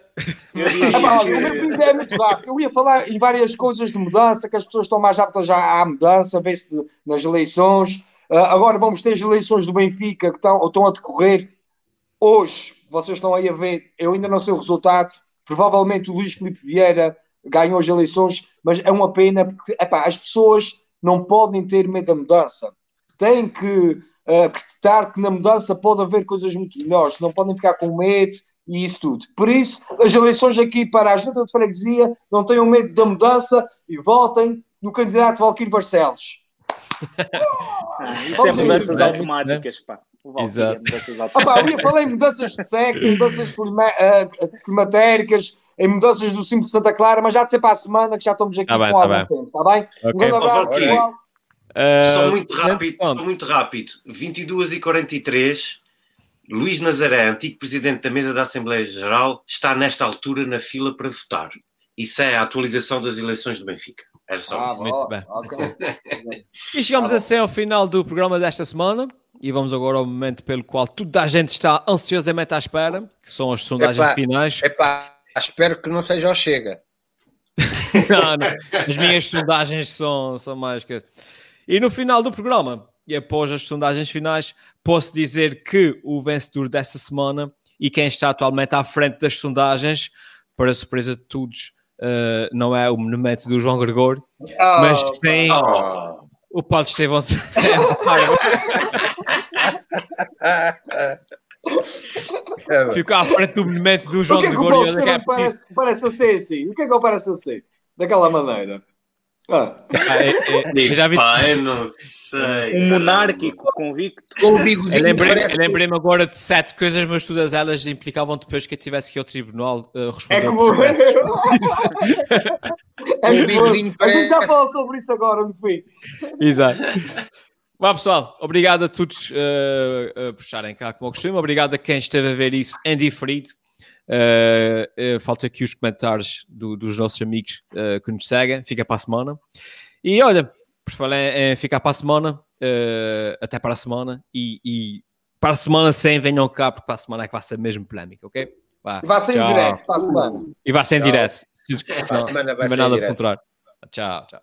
Eu diria
Ah, é muito. Eu ia falar em várias coisas de mudança, que as pessoas estão mais aptas já à mudança, vê-se nas eleições. Ah, agora vamos ter as eleições do Benfica que estão, estão a decorrer. Hoje, vocês estão aí a ver, eu ainda não sei o resultado. Provavelmente o Luís Filipe Vieira ganhou as eleições, mas é uma pena porque epá, as pessoas não podem ter medo da mudança. Têm que ah, acreditar que na mudança pode haver coisas muito melhores, não podem ficar com medo e isso tudo. Por isso, as eleições aqui para a Junta de Freguesia não tenham medo da mudança e votem no candidato Valquírio Barcelos.
Ah, isso é mudanças automáticas, pá. É
Exato.
mudanças
Ah,
automáticas.
pá, eu em mudanças de sexo, mudanças ah, climatéricas, em mudanças do de Santa Clara, mas já de ser para a semana que já estamos aqui
Tá bem,
com
tá
algum
bem.
tempo, está bem?
Ok.
Um grande abraço, pessoal.
Ah,
Só muito rápido, só muito rápido. 22 e 43 Luís Nazaré, antigo presidente da mesa da Assembleia Geral, está nesta altura na fila para votar. Isso é a atualização das eleições do Benfica. Era só
Ah,
isso.
Muito bem.
ok.
E chegamos assim ao final do programa desta semana. E vamos agora ao momento pelo qual toda a gente está ansiosamente à espera, que são as sondagens
Epá,
finais.
Epá, espero que não seja o Chega.
Não, não. As minhas sondagens são, são mais que. E no final do programa, e após as sondagens finais, posso dizer que o vencedor dessa semana e quem está atualmente à frente das sondagens, para surpresa de todos, eh, não é o monumento do João Gregor, mas sim o Paulo Estevão Paiva. Ficou à frente do monumento do
O
João
que é que o
Gregor
Paulo
e ele quer
Esteban parece, parece a ser assim? O que é que ele parece a ser? Daquela maneira. Ah.
Eu já vi.
Eu não sei.
Um monárquico convicto.
Com o bigodinho
Eu lembrei- eu lembrei-me agora de sete coisas, mas todas elas implicavam depois que eu tivesse que ir ao tribunal uh, responder.
É como.
processo.
É como-
bigodinho
A gente já falou sobre isso agora no fim.
Exato. Vá pessoal, obrigado a todos uh, uh, por estarem cá como eu costumo. Obrigado a quem esteve a ver isso em diferido. Uh, uh, faltam aqui os comentários do- dos nossos amigos uh, que nos seguem. Fica para a semana. E olha, por falar em ficar para a semana, até para a semana. E, e para a semana sem venham cá, porque para a semana é que vai ser mesmo polémica, ok? Vá,
Vai ser em direto para a semana.
E vai ser em direto. Se, se,
vai
não é
em.
Tchau, tchau.